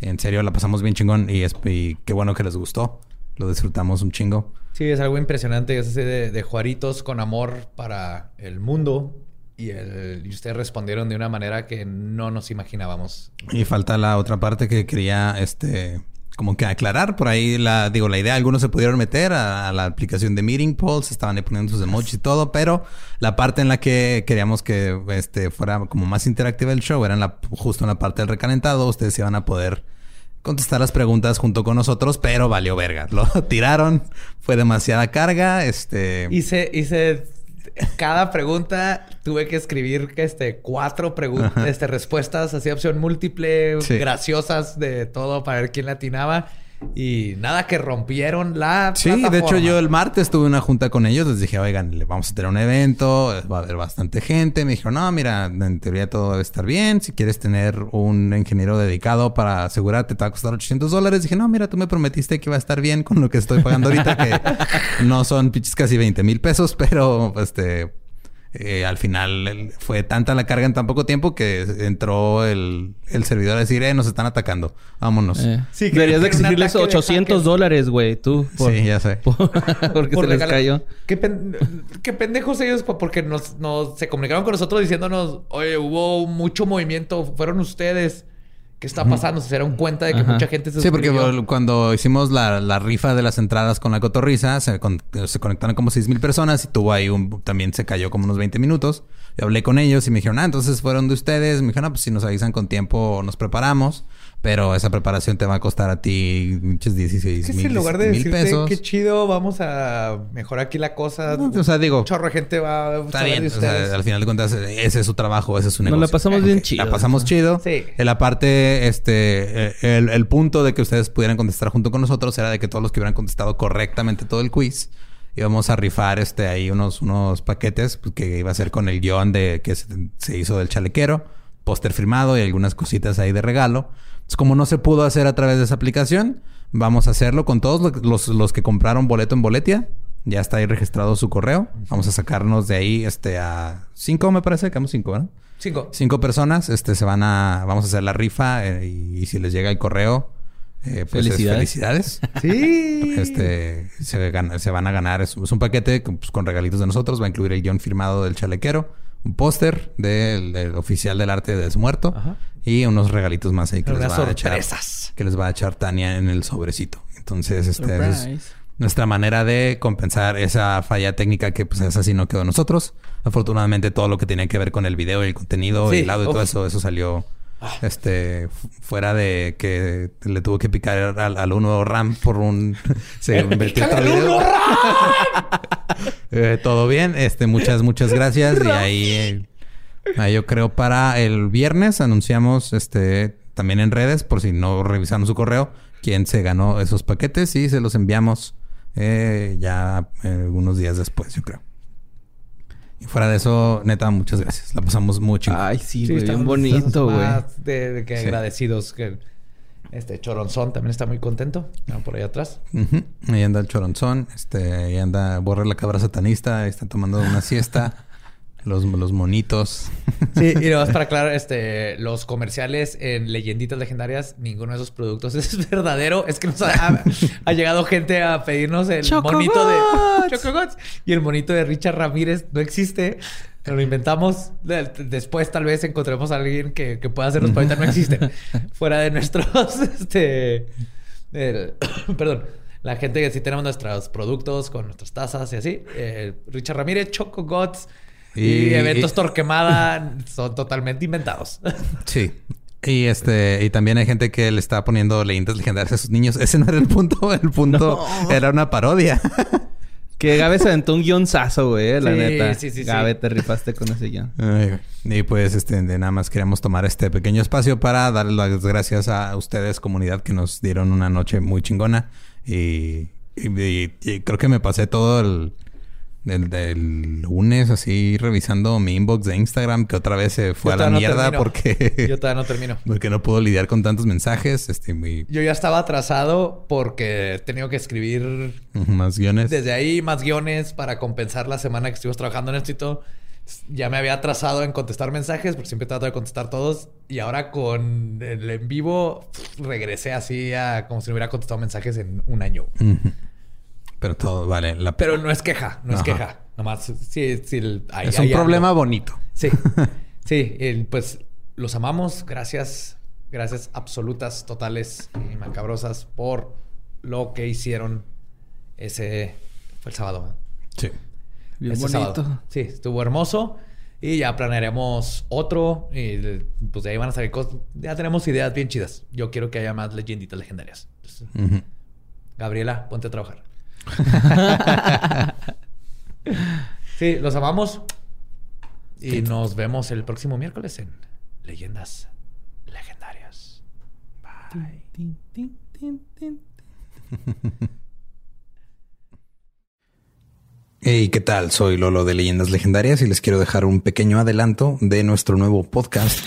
En serio, la pasamos bien chingón y, es, y qué bueno que les gustó. Lo disfrutamos un chingo. Sí, es algo impresionante. Es ese de, de Juaritos con amor para el mundo. Y, el- y ustedes respondieron de una manera que no nos imaginábamos. Y falta la otra parte que quería, este, como que aclarar. Por ahí, la, digo, la idea, algunos se pudieron meter a, a la aplicación de Meeting Polls, estaban ahí poniendo sus emojis y todo, pero la parte en la que queríamos que, este, fuera como más interactiva el show era en la, justo en la parte del recalentado. Ustedes iban a poder contestar las preguntas junto con nosotros, pero valió verga. Lo tiraron, fue demasiada carga, este... Hice, hice cada pregunta, tuve que escribir este, cuatro preguntas, este, respuestas, así opción múltiple, Sí. graciosas de todo para ver quién le atinaba. Y nada, que rompieron la. Sí, de hecho yo el martes tuve una junta con ellos, les dije, oigan, le vamos a tener un evento, va a haber bastante gente. Me dijeron, no, mira, en teoría todo debe estar bien. Si quieres tener un ingeniero dedicado para asegurarte, te va a costar 800 dólares. Dije, no, mira, tú me prometiste que iba a estar bien con lo que estoy pagando ahorita, que no son casi 20 mil pesos, pero este... eh, al final el- fue tanta la carga en tan poco tiempo que entró el, el servidor a decir, eh, nos están atacando, vámonos. Eh. Sí, que Deberías de exigirles ataque de 800 hackers. dólares, güey, tú. por- Sí, ya sé. por- porque Por se les cayó. ¿Qué, pen- qué pendejos ellos, po- porque nos, nos- se comunicaron con nosotros diciéndonos, oye, hubo mucho movimiento, fueron ustedes. ¿Qué está pasando? Se dieron cuenta de que Ajá. mucha gente se Sí, porque suscribió. cuando hicimos la, la rifa de las entradas con la cotorriza, se, con- se conectaron como 6 mil personas y tuvo ahí un... También se cayó como unos 20 minutos. Y hablé con ellos y me dijeron, ah, entonces fueron de ustedes. Me dijeron, ah, pues si nos avisan con tiempo nos preparamos. Pero esa preparación te va a costar a ti muchos 16 Que mil si en lugar de decirte pesos. qué chido, vamos a mejorar aquí la cosa. No, o sea, digo, un chorro de gente va a Está saber bien, de o sea, ustedes. al final de cuentas, ese es su trabajo, ese es su Nos negocio. la pasamos bien chido. La pasamos chido. Sí. En la parte, este, el, el punto de que ustedes pudieran contestar junto con nosotros era de que todos los que hubieran contestado correctamente todo el quiz, íbamos a rifar, este, ahí unos, unos paquetes pues, que iba a ser con el guion de que se, se hizo del chalequero, póster firmado y algunas cositas ahí de regalo. Entonces, como no se pudo hacer a través de esa aplicación, vamos a hacerlo con todos los- que compraron boleto en Boletia. Ya está ahí registrado su correo. Vamos a sacarnos de ahí este a cinco, me parece, quedamos cinco, ¿verdad? Cinco. Cinco personas, este se van a, vamos a hacer la rifa eh, y, y si les llega el correo, eh, pues es Felicidades. felicidades. Sí. Este se, gan- se van a ganar, es, es un paquete con, pues, con regalitos de nosotros, va a incluir el guion firmado del chalequero, un póster del, del oficial del arte de Desmuerto Ajá. Y unos regalitos más ahí que les va a echar sorpresas. que les va a echar Tania en el sobrecito. Entonces, este es nuestra manera de compensar esa falla técnica que pues esa sí no quedó nosotros. Afortunadamente todo lo que tenía que ver con el video y el contenido Sí, y el audio y todo eso, eso salió este fu- fuera de que le tuvo que picar al, al uno RAM por un se video. Eh, todo bien, este muchas muchas gracias y ahí eh, ahí yo creo para el viernes anunciamos este también en redes por si no revisaron su correo quién se ganó esos paquetes y se los enviamos eh, ya eh, unos días después yo creo. Y fuera de eso, neta, muchas gracias. La pasamos chingón. Ay, sí, Sí, güey. Bien bonito, güey. más De, de que Sí. agradecidos. Que este Choronzón también está muy contento. Por ahí atrás. Ujú. Ahí anda el choronzón. Este, ahí anda Borre la cabra satanista. Ahí está tomando una siesta. Los, los monitos. Sí, y nomás para aclarar, este, los comerciales en leyenditas legendarias, ninguno de esos productos es verdadero. Es que nos ha, ha llegado gente a pedirnos el monito de Chocogots y el monito de Richard Ramírez no existe. Lo inventamos. De- Después tal vez encontremos a alguien que, que pueda hacernos, pero ahorita no existe. Fuera de nuestros, este, el- perdón. La gente que sí tenemos nuestros productos con nuestras tazas y así. eh, Richard Ramírez, Choco Gods y, Y- eventos y- Torquemada son totalmente inventados. Sí. Y este, y también hay gente que le está poniendo leyendas legendarias a sus niños. Ese no era el punto. El punto era una parodia. Que Gabe se aventó un guionzazo, güey. La Sí, neta. sí, sí, sí. Gabe, te rifaste con ese guion. Ay, güey. y pues este, de nada más queríamos tomar este pequeño espacio para darles las gracias a ustedes, comunidad, que nos dieron una noche muy chingona. Y, y- y- y creo que me pasé todo el, el del lunes así revisando mi inbox de Instagram, que otra vez se fue Yo a la no mierda termino. porque, Yo todavía no termino. porque no puedo lidiar con tantos mensajes. Este, muy, Yo ya estaba atrasado porque he tenido que escribir más guiones. desde ahí más guiones para compensar la semana que estuvimos trabajando en esto y todo. Ya me había atrasado en contestar mensajes porque siempre trato de contestar todos. Y ahora con el en vivo regresé así a como si no hubiera contestado mensajes en un año. Ujú. Pero todo vale la Pero no es queja, no es queja. Nomás, sí, sí. el- ahí- Es un ahí problema bonito. Sí, sí, el- pues los amamos. Gracias, gracias absolutas, totales y macabrosas por lo que hicieron ese fue el sábado. Sí. Bien Ese bonito. sábado. Sí, estuvo hermoso y ya planearemos otro y pues de ahí van a salir cosas. Ya tenemos ideas bien chidas. Yo quiero que haya más leyenditas legendarias. Entonces. Gabriela, ponte a trabajar. sí, los amamos. Y nos vemos el próximo miércoles en Leyendas Legendarias. Bye. Hey, ¿qué tal? Soy Lolo de Leyendas Legendarias y les quiero dejar un pequeño adelanto de nuestro nuevo podcast.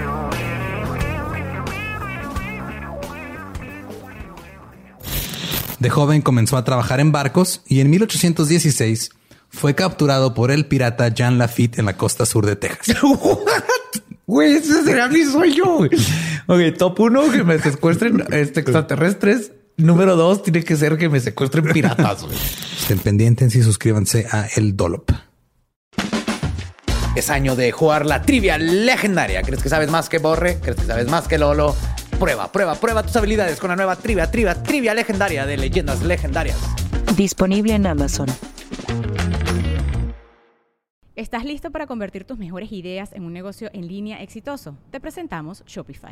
De joven comenzó a trabajar en barcos y en 1816 fue capturado por el pirata Jean Lafitte en la costa sur de Texas. Güey, ese será mi sueño. güey. Ok, top uno, que me secuestren este, extraterrestres. Número dos, tiene que ser que me secuestren piratas. güey. Estén pendientes y suscríbanse a El Dolop. Es año de jugar la trivia legendaria. ¿Crees que sabes más que Borre? ¿Crees que sabes más que Lolo? Prueba, prueba, prueba tus habilidades con la nueva trivia, trivia, trivia legendaria de leyendas legendarias. Disponible en Amazon. ¿Estás listo para convertir tus mejores ideas en un negocio en línea exitoso? Te presentamos Shopify.